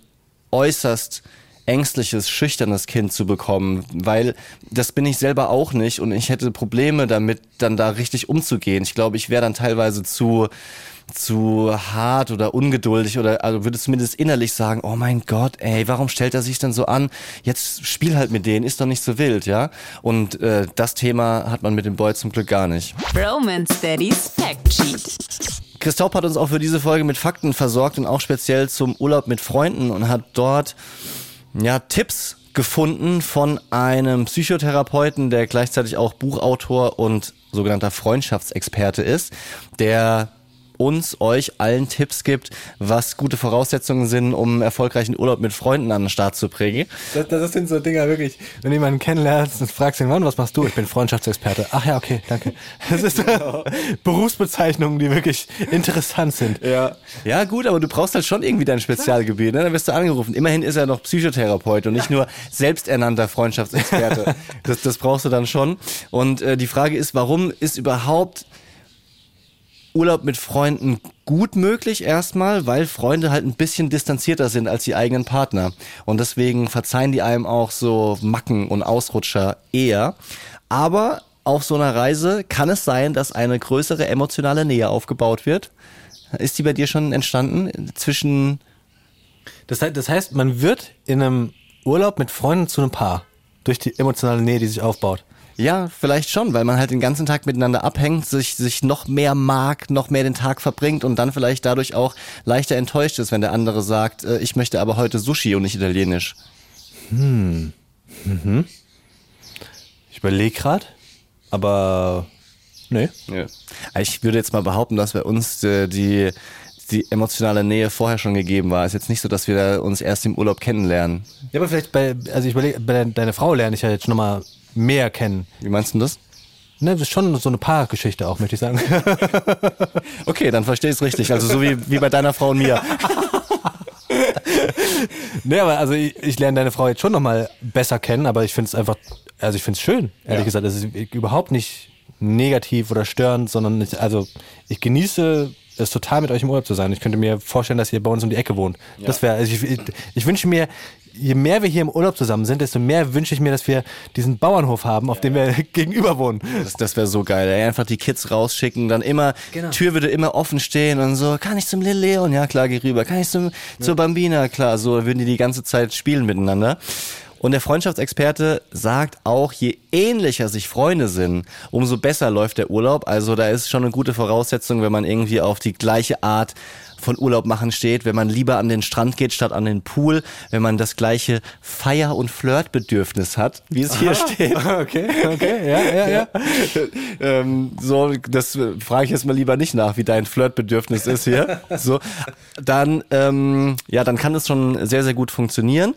äußerst ängstliches, schüchternes Kind zu bekommen, weil das bin ich selber auch nicht und ich hätte Probleme damit, dann da richtig umzugehen. Ich glaube, ich wäre dann teilweise zu zu hart oder ungeduldig oder also würde zumindest innerlich sagen, oh mein Gott, ey, warum stellt er sich denn so an? Jetzt spiel halt mit denen, ist doch nicht so wild, ja? Und äh, das Thema hat man mit dem Boy zum Glück gar nicht. Roman Steadies Fact Sheet. Chris Taub hat uns auch für diese Folge mit Fakten versorgt und auch speziell zum Urlaub mit Freunden und hat dort ja Tipps gefunden von einem Psychotherapeuten, der gleichzeitig auch Buchautor und sogenannter Freundschaftsexperte ist, der uns, euch allen Tipps gibt, was gute Voraussetzungen sind, um einen erfolgreichen Urlaub mit Freunden an den Start zu bringen. Das, das sind so Dinger wirklich, wenn du jemanden kennenlernst und fragst ihn, Mann, was machst du? Ich bin Freundschaftsexperte. Ach ja, okay, danke. Das ist [laughs] Berufsbezeichnungen, die wirklich interessant sind. Ja. Ja, gut, aber du brauchst halt schon irgendwie dein Spezialgebiet, ne? Dann wirst du angerufen. Immerhin ist er noch Psychotherapeut und nicht nur selbsternannter Freundschaftsexperte. [laughs] das, das brauchst du dann schon. Und äh, die Frage ist, warum ist überhaupt Urlaub mit Freunden gut möglich erstmal, weil Freunde halt ein bisschen distanzierter sind als die eigenen Partner. Und deswegen verzeihen die einem auch so Macken und Ausrutscher eher. Aber auf so einer Reise kann es sein, dass eine größere emotionale Nähe aufgebaut wird. Ist die bei dir schon entstanden zwischen Das, heißt- das heißt, man wird in einem Urlaub mit Freunden zu einem Paar. Durch die emotionale Nähe, die sich aufbaut. Ja, vielleicht schon, weil man halt den ganzen Tag miteinander abhängt, sich, sich noch mehr mag, noch mehr den Tag verbringt und dann vielleicht dadurch auch leichter enttäuscht ist, wenn der andere sagt, äh, ich möchte aber heute Sushi und nicht Italienisch. Ich überlege gerade, aber nee. Ja. Ich würde jetzt mal behaupten, dass bei uns äh, die, die emotionale Nähe vorher schon gegeben war. Ist jetzt nicht so, dass wir uns erst im Urlaub kennenlernen. Ja, aber vielleicht bei, also ich überlege, bei deiner, deine Frau lerne ich ja jetzt schon mal mehr kennen. Wie meinst du das? ne, das ist schon so eine Paargeschichte auch, möchte ich sagen. [laughs] Okay, dann verstehe ich es richtig. Also so wie, wie bei deiner Frau und mir. [laughs] nee, aber also ich, ich lerne deine Frau jetzt schon nochmal besser kennen, aber ich finde es einfach, also ich finde es schön, ehrlich Ja. gesagt. Es ist überhaupt nicht negativ oder störend, sondern ich, also ich genieße es total mit euch im Urlaub zu sein. Ich könnte mir vorstellen, dass ihr bei uns um die Ecke wohnt. Das wäre, also ich, ich, ich wünsche mir, je mehr wir hier im Urlaub zusammen sind, desto mehr wünsche ich mir, dass wir diesen Bauernhof haben, auf dem wir [laughs] gegenüber wohnen. Das, das wäre so geil. Ey. Einfach die Kids rausschicken, dann immer, Genau. Tür würde immer offen stehen und so, kann ich zum Lil Leon? Ja, klar, geh rüber. Kann ich zum, zur Bambina? Klar, so würden die die ganze Zeit spielen miteinander. Und der Freundschaftsexperte sagt auch, je ähnlicher sich Freunde sind, umso besser läuft der Urlaub. Also da ist schon eine gute Voraussetzung, wenn man irgendwie auf die gleiche Art von Urlaub machen steht, wenn man lieber an den Strand geht statt an den Pool, wenn man das gleiche Feier- und Flirtbedürfnis hat, wie es hier steht. [laughs] Okay, okay, ja, ja, ja. [laughs] ähm, so, das äh, frage ich jetzt mal lieber nicht nach, wie dein Flirtbedürfnis ist hier. [laughs] So, dann, ähm, ja, dann kann es schon sehr, sehr gut funktionieren.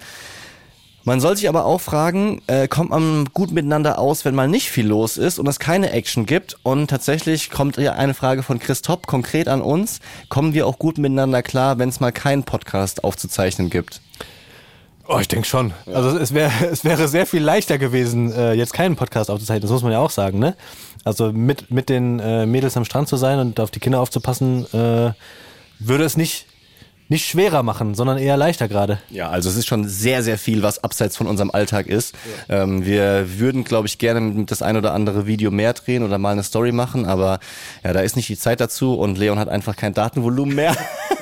Man soll sich aber auch fragen, äh, kommt man gut miteinander aus, wenn mal nicht viel los ist und es keine Action gibt? Und tatsächlich kommt hier eine Frage von Chris Topp konkret an uns. Kommen wir auch gut miteinander klar, wenn es mal keinen Podcast aufzuzeichnen gibt? Oh, ich denke schon. Also es wäre [laughs] es wäre sehr viel leichter gewesen, äh, jetzt keinen Podcast aufzuzeichnen. Das muss man ja auch sagen, ne? Also mit mit den äh, Mädels am Strand zu sein und auf die Kinder aufzupassen, äh, würde es nicht nicht schwerer machen, sondern eher leichter gerade. Ja, also es ist schon sehr, sehr viel, was abseits von unserem Alltag ist. Ähm, wir würden, glaube ich, gerne das ein oder andere Video mehr drehen oder mal eine Story machen, aber ja, da ist nicht die Zeit dazu und Leon hat einfach kein Datenvolumen mehr. [laughs]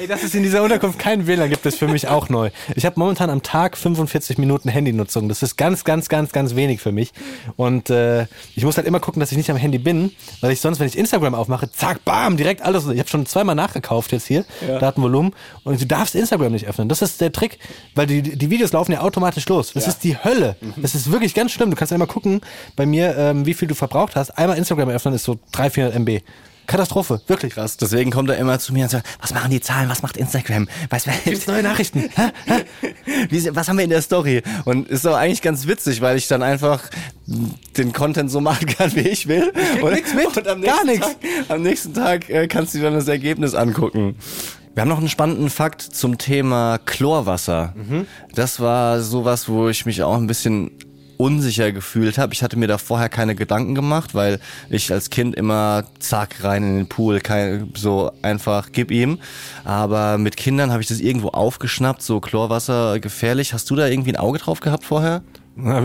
Ey, dass es in dieser Unterkunft keinen WLAN gibt, ist für mich auch neu. Ich habe momentan am Tag 45 Minuten Handynutzung. Das ist ganz, ganz, ganz, ganz wenig für mich. Und äh, ich muss halt immer gucken, dass ich nicht am Handy bin, weil ich sonst, wenn ich Instagram aufmache, zack, bam, direkt alles. Ich habe schon zweimal nachgekauft jetzt hier, Datenvolumen. Und du darfst Instagram nicht öffnen. Das ist der Trick, weil die, die Videos laufen ja automatisch los. Das ist die Hölle. Das ist wirklich ganz schlimm. Du kannst einmal gucken bei mir, ähm, wie viel du verbraucht hast. Einmal Instagram öffnen ist so 300, 400 MB. Katastrophe, wirklich. Krass, deswegen kommt er immer zu mir und sagt, was machen die Zahlen, was macht Instagram? Was, Gibt's neue Nachrichten? [laughs] Wie, was haben wir in der Story? Und ist doch eigentlich ganz witzig, weil ich dann einfach den Content so machen kann, wie ich will. und, nix mit, und am gar. Tag, am nächsten Tag äh, kannst du dir dann das Ergebnis angucken. Wir haben noch einen spannenden Fakt zum Thema Chlorwasser. Das war sowas, wo ich mich auch ein bisschen unsicher gefühlt habe. Ich hatte mir da vorher keine Gedanken gemacht, weil ich als Kind immer zack rein in den Pool, kein, so einfach gib ihm. Aber mit Kindern habe ich das irgendwo aufgeschnappt, so Chlorwasser gefährlich. Hast du da irgendwie ein Auge drauf gehabt vorher?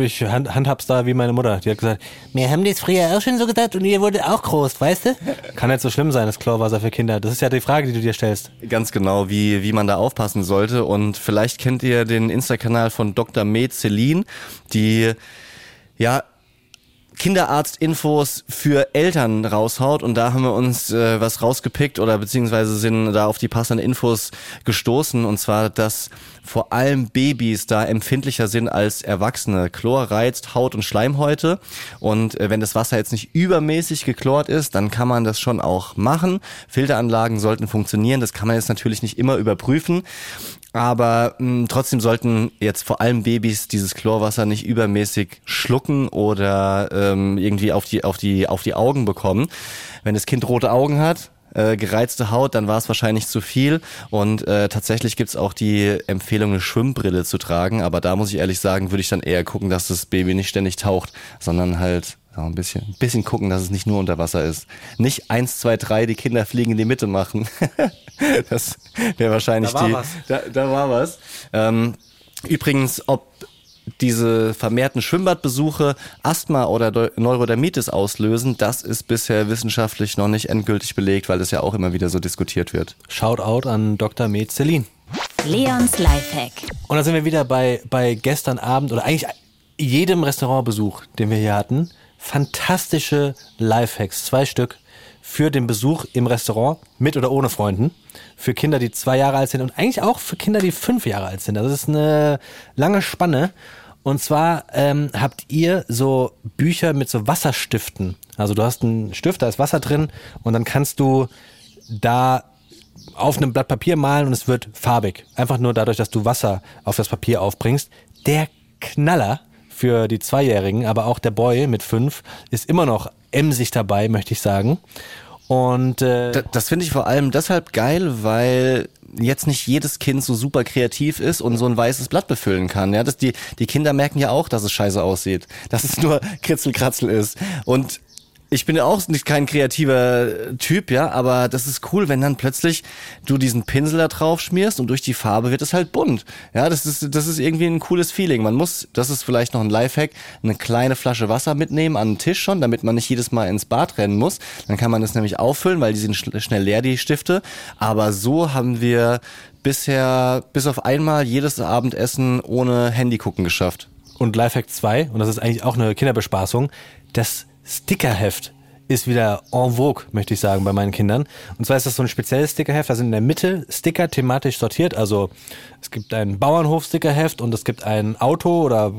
Ich Hand, handhab's da wie meine Mutter. Die hat gesagt, wir haben das früher auch schon so gesagt und ihr wurdet auch groß, weißt du? Kann nicht so schlimm sein, das Chlorwasser für Kinder. Das ist ja die Frage, die du dir stellst. Ganz genau, wie, wie man da aufpassen sollte. Und vielleicht kennt ihr den Insta-Kanal von Dr. Med Celine, die ja Kinderarztinfos für Eltern raushaut und da haben wir uns äh, was rausgepickt oder beziehungsweise sind da auf die passenden Infos gestoßen und zwar, dass vor allem Babys da empfindlicher sind als Erwachsene. Chlor reizt Haut und Schleimhäute und äh, wenn das Wasser jetzt nicht übermäßig geklort ist, dann kann man das schon auch machen. Filteranlagen sollten funktionieren, das kann man jetzt natürlich nicht immer überprüfen. Aber mh, trotzdem sollten jetzt vor allem Babys dieses Chlorwasser nicht übermäßig schlucken oder ähm, irgendwie auf die, auf, die, auf die Augen bekommen. Wenn das Kind rote Augen hat, äh, gereizte Haut, dann war es wahrscheinlich zu viel. Und äh, tatsächlich gibt's auch die Empfehlung, eine Schwimmbrille zu tragen. Aber da muss ich ehrlich sagen, würde ich dann eher gucken, dass das Baby nicht ständig taucht, sondern halt ja, ein bisschen, ein bisschen gucken, dass es nicht nur unter Wasser ist. Nicht eins, zwei, drei, die Kinder fliegen in die Mitte machen. [laughs] das wäre wahrscheinlich Da war die. was. Da, da war was. Ähm, übrigens, ob diese vermehrten Schwimmbadbesuche Asthma oder Neurodermitis auslösen, das ist bisher wissenschaftlich noch nicht endgültig belegt, weil das ja auch immer wieder so diskutiert wird. Shoutout an Dr. Med Celine. Leons Lifehack. Und da sind wir wieder bei, bei gestern Abend oder eigentlich jedem Restaurantbesuch, den wir hier hatten. Fantastische Lifehacks, zwei Stück für den Besuch im Restaurant mit oder ohne Freunden. Für Kinder, die zwei Jahre alt sind und eigentlich auch für Kinder, die fünf Jahre alt sind. Also Das ist eine lange Spanne. Und zwar ähm, habt ihr so Bücher mit so Wasserstiften. Also du hast einen Stift, da ist Wasser drin und dann kannst du da auf einem Blatt Papier malen und es wird farbig. Einfach nur dadurch, dass du Wasser auf das Papier aufbringst. Der Knaller für die Zweijährigen, aber auch der Boy mit fünf ist immer noch emsig dabei, möchte ich sagen. Und äh, Da- Das finde ich vor allem deshalb geil, weil jetzt nicht jedes Kind so super kreativ ist und so ein weißes Blatt befüllen kann. Ja, das die, die Kinder merken ja auch, dass es scheiße aussieht, dass es nur [laughs] Kritzelkratzel ist. Und ich bin ja auch nicht kein kreativer Typ, ja, aber das ist cool, wenn dann plötzlich du diesen Pinsel da drauf schmierst und durch die Farbe wird es halt bunt. Ja, das ist, das ist irgendwie ein cooles Feeling. Man muss, das ist vielleicht noch ein Lifehack, eine kleine Flasche Wasser mitnehmen an den Tisch schon, damit man nicht jedes Mal ins Bad rennen muss. Dann kann man es nämlich auffüllen, weil die sind schnell leer, die Stifte. Aber so haben wir bisher bis auf einmal jedes Abendessen ohne Handy gucken geschafft. und Lifehack 2, und das ist eigentlich auch eine Kinderbespaßung, das Stickerheft ist wieder en vogue, möchte ich sagen, bei meinen Kindern. Und zwar ist das so ein spezielles Stickerheft, da sind in der Mitte Sticker thematisch sortiert. Also es gibt ein Bauernhof-Stickerheft und es gibt ein Auto- oder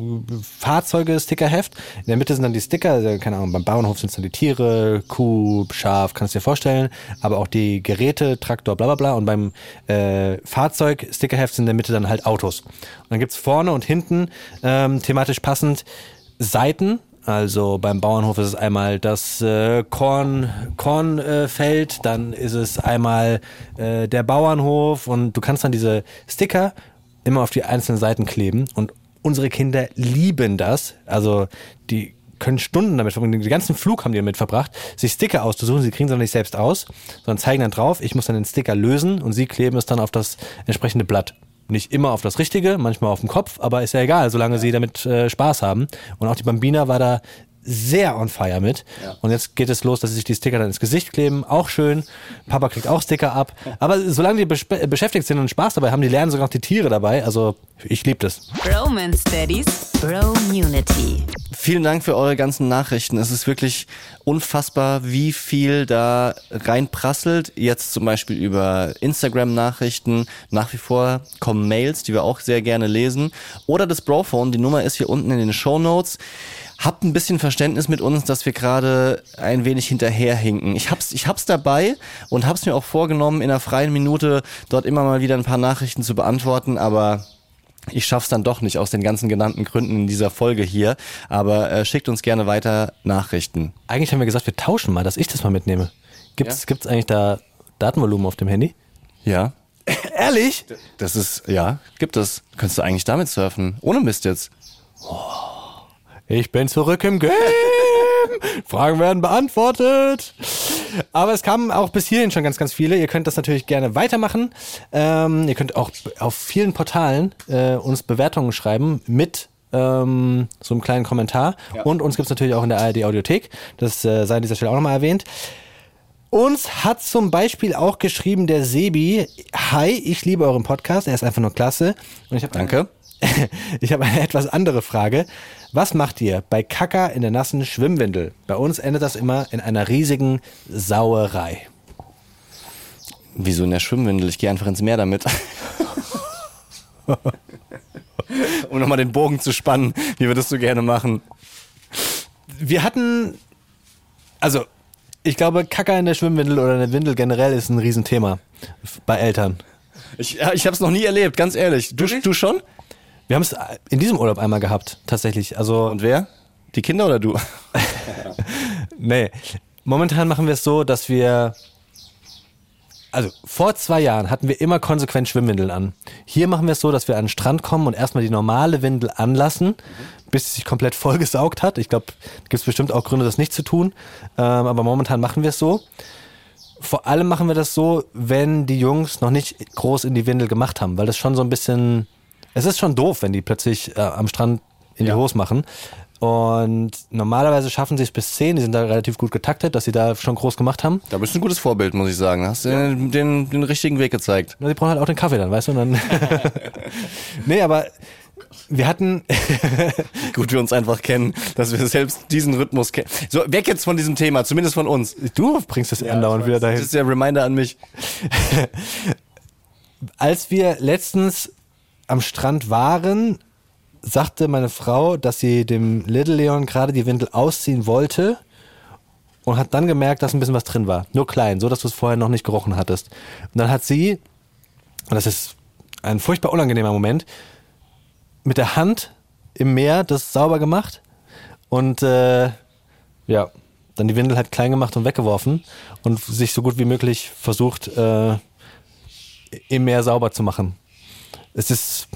Fahrzeuge-Stickerheft. In der Mitte sind dann die Sticker, also, keine Ahnung, beim Bauernhof sind es dann die Tiere, Kuh, Schaf, kannst dir vorstellen, aber auch die Geräte, Traktor, bla bla bla. Und beim äh, Fahrzeug-Stickerheft sind in der Mitte dann halt Autos. Und dann gibt's vorne und hinten ähm, thematisch passend Seiten. Also beim Bauernhof ist es einmal das äh, Korn, Kornfeld, dann ist es einmal äh, der Bauernhof und du kannst dann diese Sticker immer auf die einzelnen Seiten kleben und unsere Kinder lieben das. Also die können Stunden damit verbringen, den ganzen Flug haben die damit verbracht, sich Sticker auszusuchen. Sie kriegen sie dann nicht selbst aus, sondern zeigen dann drauf, ich muss dann den Sticker lösen und sie kleben es dann auf das entsprechende Blatt. Nicht immer auf das Richtige, manchmal auf dem Kopf, aber ist ja egal, solange sie damit äh, Spaß haben. Und auch die Bambina war da sehr on fire mit. Und jetzt geht es los, dass sie sich die Sticker dann ins Gesicht kleben. Auch schön. Papa kriegt auch Sticker ab. Aber solange die bespe- beschäftigt sind und Spaß dabei haben, die lernen sogar noch die Tiere dabei. Also ich liebe das. Bromance Daddies. Bro-Munity. Vielen Dank für eure ganzen Nachrichten. Es ist wirklich unfassbar, wie viel da reinprasselt. Jetzt zum Beispiel über Instagram-Nachrichten. Nach wie vor kommen Mails, die wir auch sehr gerne lesen. Oder das Brophone. Die Nummer ist hier unten in den Show Notes. Habt ein bisschen Verständnis mit uns, dass wir gerade ein wenig hinterherhinken. Ich hab's, ich hab's dabei und hab's mir auch vorgenommen, in einer freien Minute dort immer mal wieder ein paar Nachrichten zu beantworten, aber ich schaff's dann doch nicht aus den ganzen genannten Gründen in dieser Folge hier. Aber äh, schickt uns gerne weiter Nachrichten. Eigentlich haben wir gesagt, wir tauschen mal, dass ich das mal mitnehme. Gibt's, gibt's eigentlich da Datenvolumen auf dem Handy? Ja. [laughs] Ehrlich? Das ist, ja, gibt es. Könntest du eigentlich damit surfen? Ohne Mist jetzt. Ich bin zurück im Game. Fragen werden beantwortet. Aber es kamen auch bis hierhin schon ganz, ganz viele. Ihr könnt das natürlich gerne weitermachen. Ähm, ihr könnt auch auf vielen Portalen äh, uns Bewertungen schreiben mit ähm, so einem kleinen Kommentar. Und uns gibt's natürlich auch in der ARD Audiothek. Das äh, sei an dieser Stelle auch nochmal erwähnt. Uns hat zum Beispiel auch geschrieben der Sebi, hi, ich liebe euren Podcast, er ist einfach nur klasse. Und ich hab Danke. [laughs] ich habe eine etwas andere Frage. Was macht ihr bei Kacker in der nassen Schwimmwindel? Bei uns endet das immer in einer riesigen Sauerei. Wieso in der Schwimmwindel? Ich gehe einfach ins Meer damit. [laughs] um nochmal den Bogen zu spannen, wie das so gerne machen. Wir hatten, also ich glaube, Kacker in der Schwimmwindel oder in der Windel generell ist ein Riesenthema bei Eltern. Ich, ich habe es noch nie erlebt, ganz ehrlich. Du, du schon? Wir haben es in diesem Urlaub einmal gehabt, tatsächlich. Also Und wer? Die Kinder oder du? [laughs] Nee. Momentan machen wir es so, dass wir. Also vor zwei Jahren hatten wir immer konsequent Schwimmwindeln an. Hier machen wir es so, dass wir an den Strand kommen und erstmal die normale Windel anlassen, bis sie sich komplett [laughs] vollgesaugt hat. Ich glaube, gibt es bestimmt auch Gründe, das nicht zu tun. Ähm, aber momentan machen wir es so. Vor allem machen wir das so, wenn die Jungs noch nicht groß in die Windel gemacht haben, weil das schon so ein bisschen. Es ist schon doof, wenn die plötzlich äh, am Strand in die Hose machen. Und normalerweise schaffen sie es bis 10, die sind da relativ gut getaktet, dass sie da schon groß gemacht haben. Da bist du ein gutes Vorbild, muss ich sagen. Hast du den, den, den richtigen Weg gezeigt. Na, Die brauchen halt auch den Kaffee dann, weißt du? Und dann [laughs] nee, aber wir hatten, [laughs] Gut, wir uns einfach kennen, dass wir selbst diesen Rhythmus kennen. So, weg jetzt von diesem Thema, zumindest von uns. du bringst das andauernd wieder Das dahin. ist der Reminder an mich. [laughs] Als wir letztens am Strand waren, sagte meine Frau, dass sie dem Little Leon gerade die Windel ausziehen wollte und hat dann gemerkt, dass ein bisschen was drin war. Nur klein, so dass du es vorher noch nicht gerochen hattest. Und dann hat sie, und das ist ein furchtbar unangenehmer Moment, mit der Hand im Meer das sauber gemacht und äh, ja, dann die Windel halt klein gemacht und weggeworfen und sich so gut wie möglich versucht, äh, im Meer sauber zu machen. Es ist.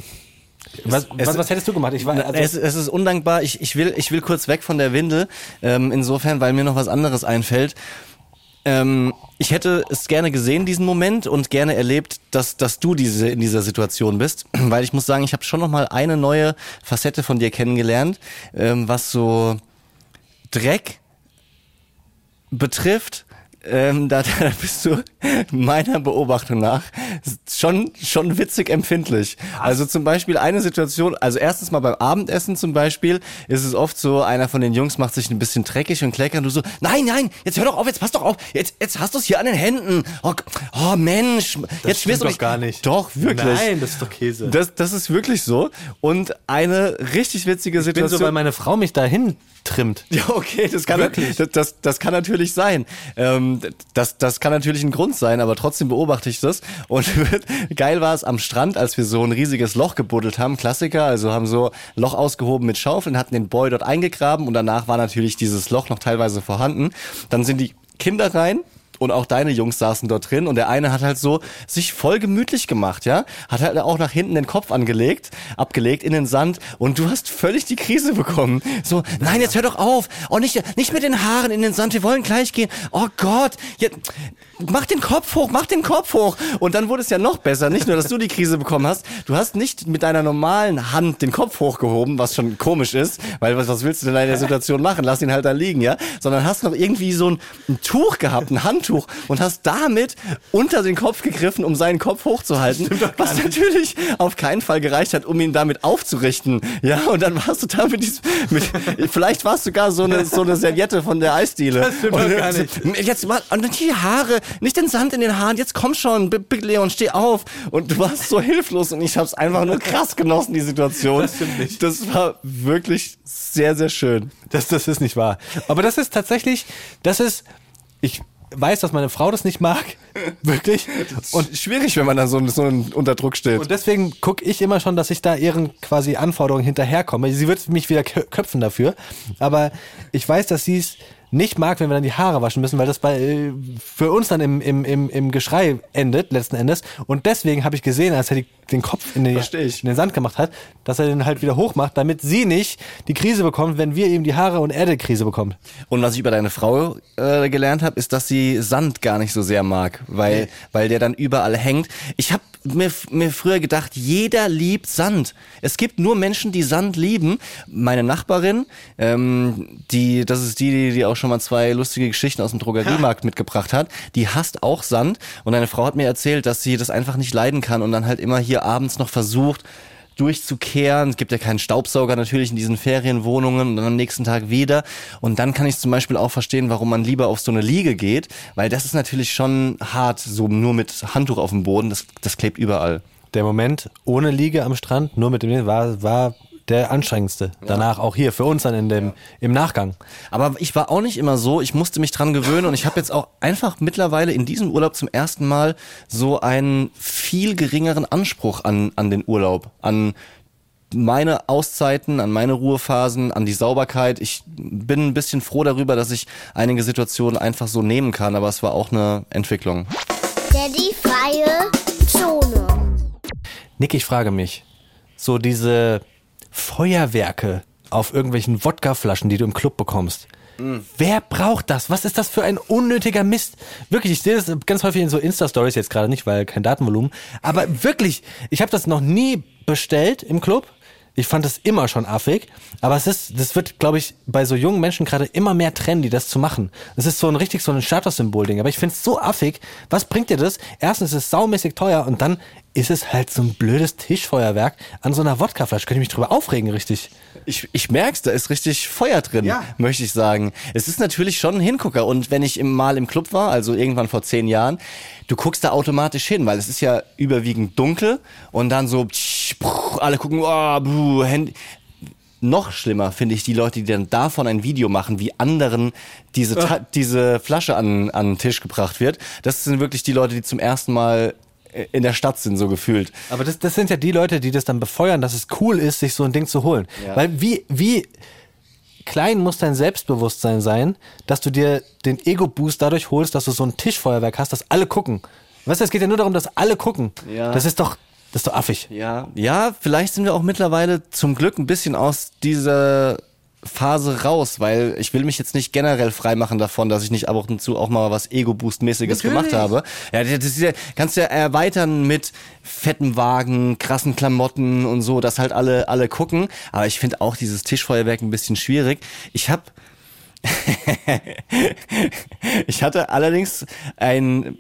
Was, es- was, was hättest du gemacht? Ich war, also, es, es ist undankbar. Ich, ich, will, ich will kurz weg von der Windel. Ähm, insofern, weil mir noch was anderes einfällt. Ähm, ich hätte es gerne gesehen, diesen Moment, und gerne erlebt, dass, dass du diese, in dieser Situation bist. [clears throat] Weil ich muss sagen, ich habe schon noch mal eine neue Facette von dir kennengelernt, ähm, was so Dreck betrifft. Ähm, da, [laughs] da bist du meiner Beobachtung nach schon, schon witzig empfindlich. Also zum Beispiel eine Situation, also erstens mal beim Abendessen zum Beispiel, ist es oft so, einer von den Jungs macht sich ein bisschen dreckig und kleckert und du so, nein, nein, jetzt hör doch auf, jetzt pass doch auf, jetzt, jetzt hast du es hier an den Händen. Oh, oh Mensch, jetzt schmierst du doch gar nicht. Doch, wirklich. Nein, das ist doch Käse. Das, das ist wirklich so. Und eine richtig witzige ich bin Situation. so, weil meine Frau mich dahin trimmt. [laughs] Ja, okay, das kann, Wirklich? das, das, das kann natürlich sein. Ähm, das, das kann natürlich ein Grund sein, aber trotzdem beobachte ich das. Und [laughs] geil war es am Strand, als wir so ein riesiges Loch gebuddelt haben, Klassiker, also haben so Loch ausgehoben mit Schaufeln, hatten den Boy dort eingegraben und danach war natürlich dieses Loch noch teilweise vorhanden. Dann sind die Kinder rein. Und auch deine Jungs saßen dort drin und der eine hat halt so sich voll gemütlich gemacht, ja? Hat halt auch nach hinten den Kopf angelegt, abgelegt in den Sand und du hast völlig die Krise bekommen. So, nein, jetzt hör doch auf. Oh, nicht, nicht mit den Haaren in den Sand, wir wollen gleich gehen. Oh Gott, jetzt, mach den Kopf hoch, mach den Kopf hoch. Und dann wurde es ja noch besser. Nicht nur, dass du die Krise bekommen hast, du hast nicht mit deiner normalen Hand den Kopf hochgehoben, was schon komisch ist, weil was, was willst du denn in der Situation machen? Lass ihn halt da liegen, ja? Sondern hast noch irgendwie so ein, ein Tuch gehabt, ein Handtuch und hast damit unter den Kopf gegriffen, um seinen Kopf hochzuhalten, was natürlich auf keinen Fall gereicht hat, um ihn damit aufzurichten. Ja, und dann warst du da mit diesem, mit, vielleicht warst du sogar so eine, so eine Serviette von der Eisdiele. Das stimmt und, gar nicht. Jetzt mal, und dann die Haare, nicht den Sand in den Haaren, jetzt komm schon, Big Leon, steh auf. Und du warst so hilflos und ich hab's einfach nur krass genossen, die Situation. Das stimmt nicht. Das war wirklich sehr, sehr schön. Das, das ist nicht wahr. Aber das ist tatsächlich, das ist, ich weiß, dass meine Frau das nicht mag. [laughs] Wirklich. Und schwierig, wenn man da so, so unter Druck steht. Und deswegen gucke ich immer schon, dass ich da ihren quasi Anforderungen hinterherkomme. Sie wird mich wieder kö- köpfen dafür. Aber ich weiß, dass sie es nicht mag, wenn wir dann die Haare waschen müssen, weil das bei äh, für uns dann im, im, im, im Geschrei endet, letzten Endes. Und deswegen habe ich gesehen, als er die, den Kopf in den, in den Sand gemacht hat, dass er den halt wieder hochmacht, damit sie nicht die Krise bekommt, wenn wir ihm die Haare und er die Krise bekommt. Und was ich über deine Frau äh, gelernt habe, ist, dass sie Sand gar nicht so sehr mag, weil, weil der dann überall hängt. Ich habe mir, mir früher gedacht, jeder liebt Sand. Es gibt nur Menschen, die Sand lieben. Meine Nachbarin, ähm, die, das ist die, die, die auch schon mal zwei lustige Geschichten aus dem Drogeriemarkt mitgebracht hat, die hasst auch Sand. Und eine Frau hat mir erzählt, dass sie das einfach nicht leiden kann und dann halt immer hier abends noch versucht, durchzukehren. Es gibt ja keinen Staubsauger natürlich in diesen Ferienwohnungen und dann am nächsten Tag wieder. Und dann kann ich zum Beispiel auch verstehen, warum man lieber auf so eine Liege geht, weil das ist natürlich schon hart, so nur mit Handtuch auf dem Boden, das, das klebt überall. Der Moment ohne Liege am Strand, nur mit dem war, war der anstrengendste. Danach auch hier für uns dann in dem, im Nachgang. Aber ich war auch nicht immer so, ich musste mich dran gewöhnen und ich habe jetzt auch einfach mittlerweile in diesem Urlaub zum ersten Mal so einen viel geringeren Anspruch an, an den Urlaub, an meine Auszeiten, an meine Ruhephasen, an die Sauberkeit. Ich bin ein bisschen froh darüber, dass ich einige Situationen einfach so nehmen kann, aber es war auch eine Entwicklung. Daddy freie Zone. Nick, ich frage mich, so diese Feuerwerke auf irgendwelchen Wodkaflaschen, die du im Club bekommst. Wer braucht das? Was ist das für ein unnötiger Mist? Wirklich, ich sehe das ganz häufig in so Insta-Stories jetzt gerade nicht, weil kein Datenvolumen. Aber wirklich, ich habe das noch nie bestellt im Club. Ich fand das immer schon affig, aber es ist, das wird, glaube ich, bei so jungen Menschen gerade immer mehr trendy, das zu machen. Das ist so ein richtig so ein Statussymbol-Ding. Aber ich finde es so affig. Was bringt dir das? Erstens ist es saumäßig teuer und dann ist es halt so ein blödes Tischfeuerwerk an so einer Wodkaflasche. Könnte ich mich drüber aufregen, richtig. Ich, ich merk's, da ist richtig Feuer drin, Ja. möchte ich sagen. Es ist natürlich schon ein Hingucker. Und wenn ich im, mal im Club war, also irgendwann vor zehn Jahren, du guckst da automatisch hin, weil es ist ja überwiegend dunkel und dann so, tsch, bruch, alle gucken, oh, buh, Handy. Noch schlimmer finde ich die Leute, die dann davon ein Video machen, wie anderen diese, Ta diese Flasche an, an den Tisch gebracht wird. Das sind wirklich die Leute, die zum ersten Mal in der Stadt sind, so gefühlt. Aber das, das sind ja die Leute, die das dann befeuern, dass es cool ist, sich so ein Ding zu holen. Ja. Weil wie, wie klein muss dein Selbstbewusstsein sein, dass du dir den Ego-Boost dadurch holst, dass du so ein Tischfeuerwerk hast, dass alle gucken. Weißt du, es geht ja nur darum, dass alle gucken. Ja. Das ist doch, das ist doch affig. Ja, ja, vielleicht sind wir auch mittlerweile zum Glück ein bisschen aus dieser Phase raus, weil ich will mich jetzt nicht generell freimachen davon, dass ich nicht ab und zu auch mal was Ego-Boost-mäßiges gemacht habe. Ja, das ist ja, kannst du ja erweitern mit fetten Wagen, krassen Klamotten und so, dass halt alle, alle gucken. Aber ich finde auch dieses Tischfeuerwerk ein bisschen schwierig. Ich habe [laughs] ich hatte allerdings ein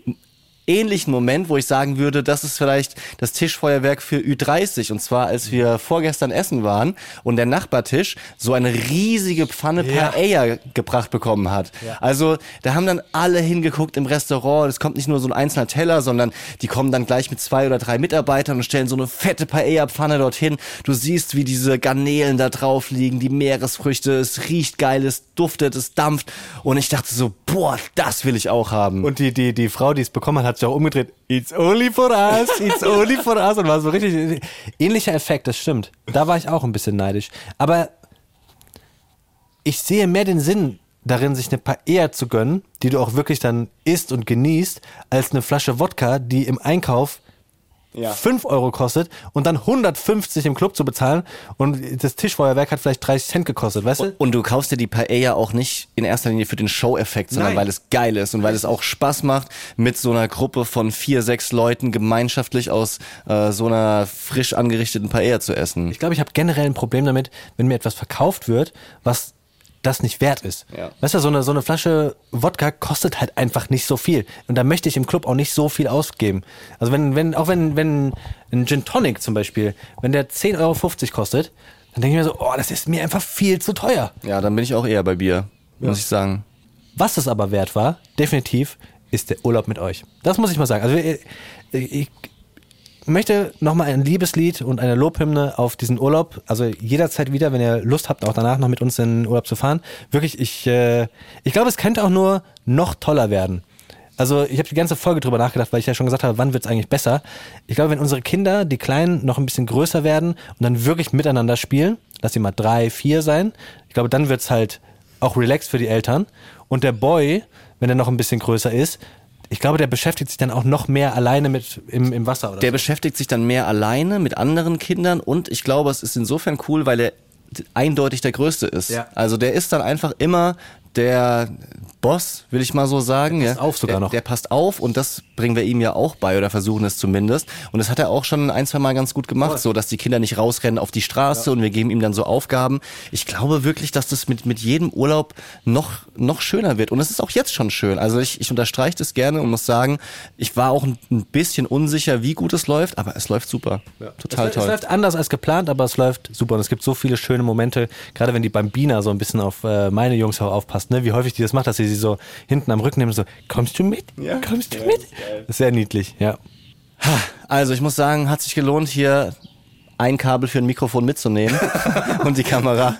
ähnlichen Moment, wo ich sagen würde, das ist vielleicht das Tischfeuerwerk für Ü30. Und zwar, als wir vorgestern essen waren und der Nachbartisch so eine riesige Pfanne Ja. Paella gebracht bekommen hat. Also da haben dann alle hingeguckt im Restaurant. Es kommt nicht nur so ein einzelner Teller, sondern die kommen dann gleich mit zwei oder drei Mitarbeitern und stellen so eine fette Paella-Pfanne dorthin. Du siehst, wie diese Garnelen da drauf liegen, die Meeresfrüchte. Es riecht geil, es duftet, es dampft. Und ich dachte so, boah, das will ich auch haben. Und die, die, die Frau, die es bekommen hat, hat sich auch umgedreht. It's only for us, it's only for us. Und war so richtig ähnlicher Effekt, das stimmt. Da war ich auch ein bisschen neidisch. Aber ich sehe mehr den Sinn darin, sich eine Paella zu gönnen, die du auch wirklich dann isst und genießt, als eine Flasche Wodka, die im Einkauf Ja. 5 Euro kostet und dann 150 im Club zu bezahlen und das Tischfeuerwerk hat vielleicht 30 Cent gekostet, weißt du? Und du kaufst dir die Paella auch nicht in erster Linie für den Show-Effekt, sondern Nein. weil es geil ist und weil es auch Spaß macht, mit so einer Gruppe von vier, sechs Leuten gemeinschaftlich aus äh, so einer frisch angerichteten Paella zu essen. Ich glaube, ich habe generell ein Problem damit, wenn mir etwas verkauft wird, was das nicht wert ist. Ja. Weißt du, so eine, so eine Flasche Wodka kostet halt einfach nicht so viel. Und da möchte ich im Club auch nicht so viel ausgeben. Also wenn, wenn, auch wenn, wenn ein Gin Tonic zum Beispiel, wenn der 10,50 Euro kostet, dann denke ich mir so, oh, das ist mir einfach viel zu teuer. Ja, dann bin ich auch eher bei Bier, muss ich sagen. Was es aber wert war, definitiv, ist der Urlaub mit euch. Das muss ich mal sagen. Also ich möchte nochmal ein Liebeslied und eine Lobhymne auf diesen Urlaub. Also jederzeit wieder, wenn ihr Lust habt, auch danach noch mit uns in den Urlaub zu fahren. Wirklich, ich, äh, ich glaube, es könnte auch nur noch toller werden. Also ich habe die ganze Folge drüber nachgedacht, weil ich ja schon gesagt habe, wann wird's eigentlich besser. Ich glaube, wenn unsere Kinder, die Kleinen, noch ein bisschen größer werden und dann wirklich miteinander spielen, lass sie mal drei, vier sein, ich glaube, dann wird's halt auch relaxed für die Eltern. Und der Boy, wenn er noch ein bisschen größer ist, ich glaube, der beschäftigt sich dann auch noch mehr alleine mit im, im Wasser oder Der so. beschäftigt sich dann mehr alleine mit anderen Kindern und ich glaube, es ist insofern cool, weil er eindeutig der Größte ist. Ja. Also der ist dann einfach immer der Boss, will ich mal so sagen. passt ja. auf sogar der, noch. Der passt auf und das bringen wir ihm ja auch bei oder versuchen es zumindest. Und das hat er auch schon ein, zwei Mal ganz gut gemacht, so dass die Kinder nicht rausrennen auf die Straße und wir geben ihm dann so Aufgaben. Ich glaube wirklich, dass das mit, mit jedem Urlaub noch, noch schöner wird. Und es ist auch jetzt schon schön. Also ich, ich unterstreiche das gerne und muss sagen, ich war auch ein, ein bisschen unsicher, wie gut es läuft, aber es läuft super. Total es, toll. Es läuft anders als geplant, aber es läuft super. Und es gibt so viele schöne Momente, gerade wenn die Bambina so ein bisschen auf äh, meine Jungs auch aufpasst, ne? wie häufig die das macht, dass sie sie so hinten am Rücken nimmt und so, kommst du mit? Ja. Kommst du Ja, mit? sehr niedlich, ja. Also ich muss sagen, hat sich gelohnt, hier ein Kabel für ein Mikrofon mitzunehmen [laughs] und die Kamera.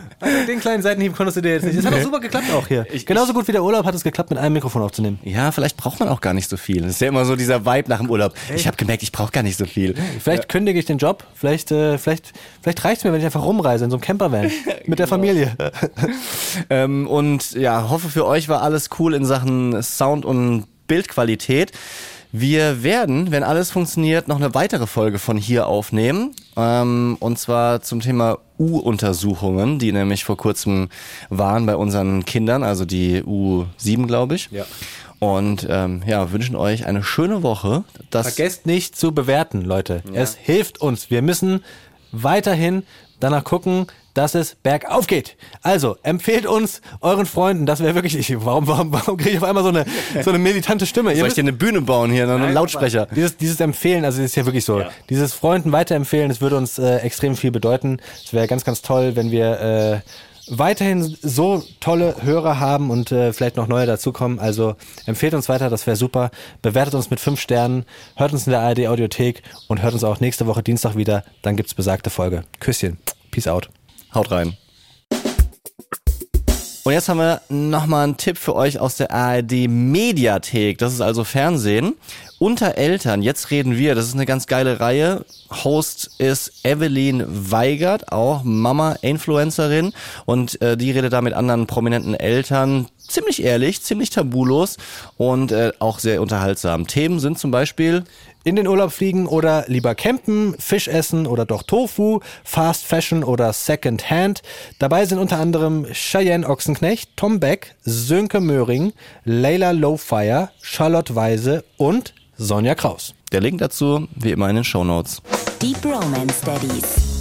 Den kleinen Seitenhieb konntest du dir jetzt nicht. Das hat doch super geklappt auch hier. Ich- Genauso gut wie der Urlaub hat es geklappt, mit einem Mikrofon aufzunehmen. Ja, vielleicht braucht man auch gar nicht so viel. Das ist ja immer so dieser Vibe nach dem Urlaub. Ich habe gemerkt, ich brauche gar nicht so viel. Vielleicht kündige ich den Job, vielleicht, äh, vielleicht, vielleicht reicht es mir, wenn ich einfach rumreise in so einem Campervan [laughs] mit der Familie. [laughs] Ähm, und ja, hoffe für euch war alles cool in Sachen Sound und Bildqualität. Wir werden, wenn alles funktioniert, noch eine weitere Folge von hier aufnehmen. Ähm, und zwar zum Thema U-Untersuchungen, die nämlich vor kurzem waren bei unseren Kindern, also die U7, glaube ich. Ja. Und ähm, ja, wünschen euch eine schöne Woche. Das Vergesst nicht zu bewerten, Leute. Es hilft uns. Wir müssen weiterhin danach gucken, dass es bergauf geht. Also, empfehlt uns euren Freunden, das wäre wirklich, ich, warum, warum, warum kriege ich auf einmal so eine, so eine militante Stimme? Ihr soll ich dir eine Bühne bauen hier, einen Lautsprecher? Dieses, dieses Empfehlen, also es ist ja wirklich so, dieses Freunden weiterempfehlen, das würde uns äh, extrem viel bedeuten. Es wäre ganz, ganz toll, wenn wir äh, weiterhin so tolle Hörer haben und äh, vielleicht noch neue dazukommen. Also empfehlt uns weiter, das wäre super. Bewertet uns mit fünf Sternen, hört uns in der ARD Audiothek und hört uns auch nächste Woche Dienstag wieder. Dann gibt's besagte Folge. Küsschen. Peace out. Haut rein. Und jetzt haben wir nochmal einen Tipp für euch aus der ARD Mediathek. Das ist also Fernsehen. Unter Eltern, jetzt reden wir, das ist eine ganz geile Reihe. Host ist Evelyn Weigert, auch Mama-Influencerin. Und äh, die redet da mit anderen prominenten Eltern. Ziemlich ehrlich, ziemlich tabulos und äh, auch sehr unterhaltsam. Themen sind zum Beispiel In den Urlaub fliegen oder lieber campen, Fisch essen oder doch Tofu, Fast Fashion oder Second Hand. Dabei sind unter anderem Cheyenne Ochsenknecht, Tom Beck, Sönke Möhring, Leila Lowfire, Charlotte Weise und Sonja Kraus. der Link dazu, wie immer in den Shownotes. Deep Romance Daddies.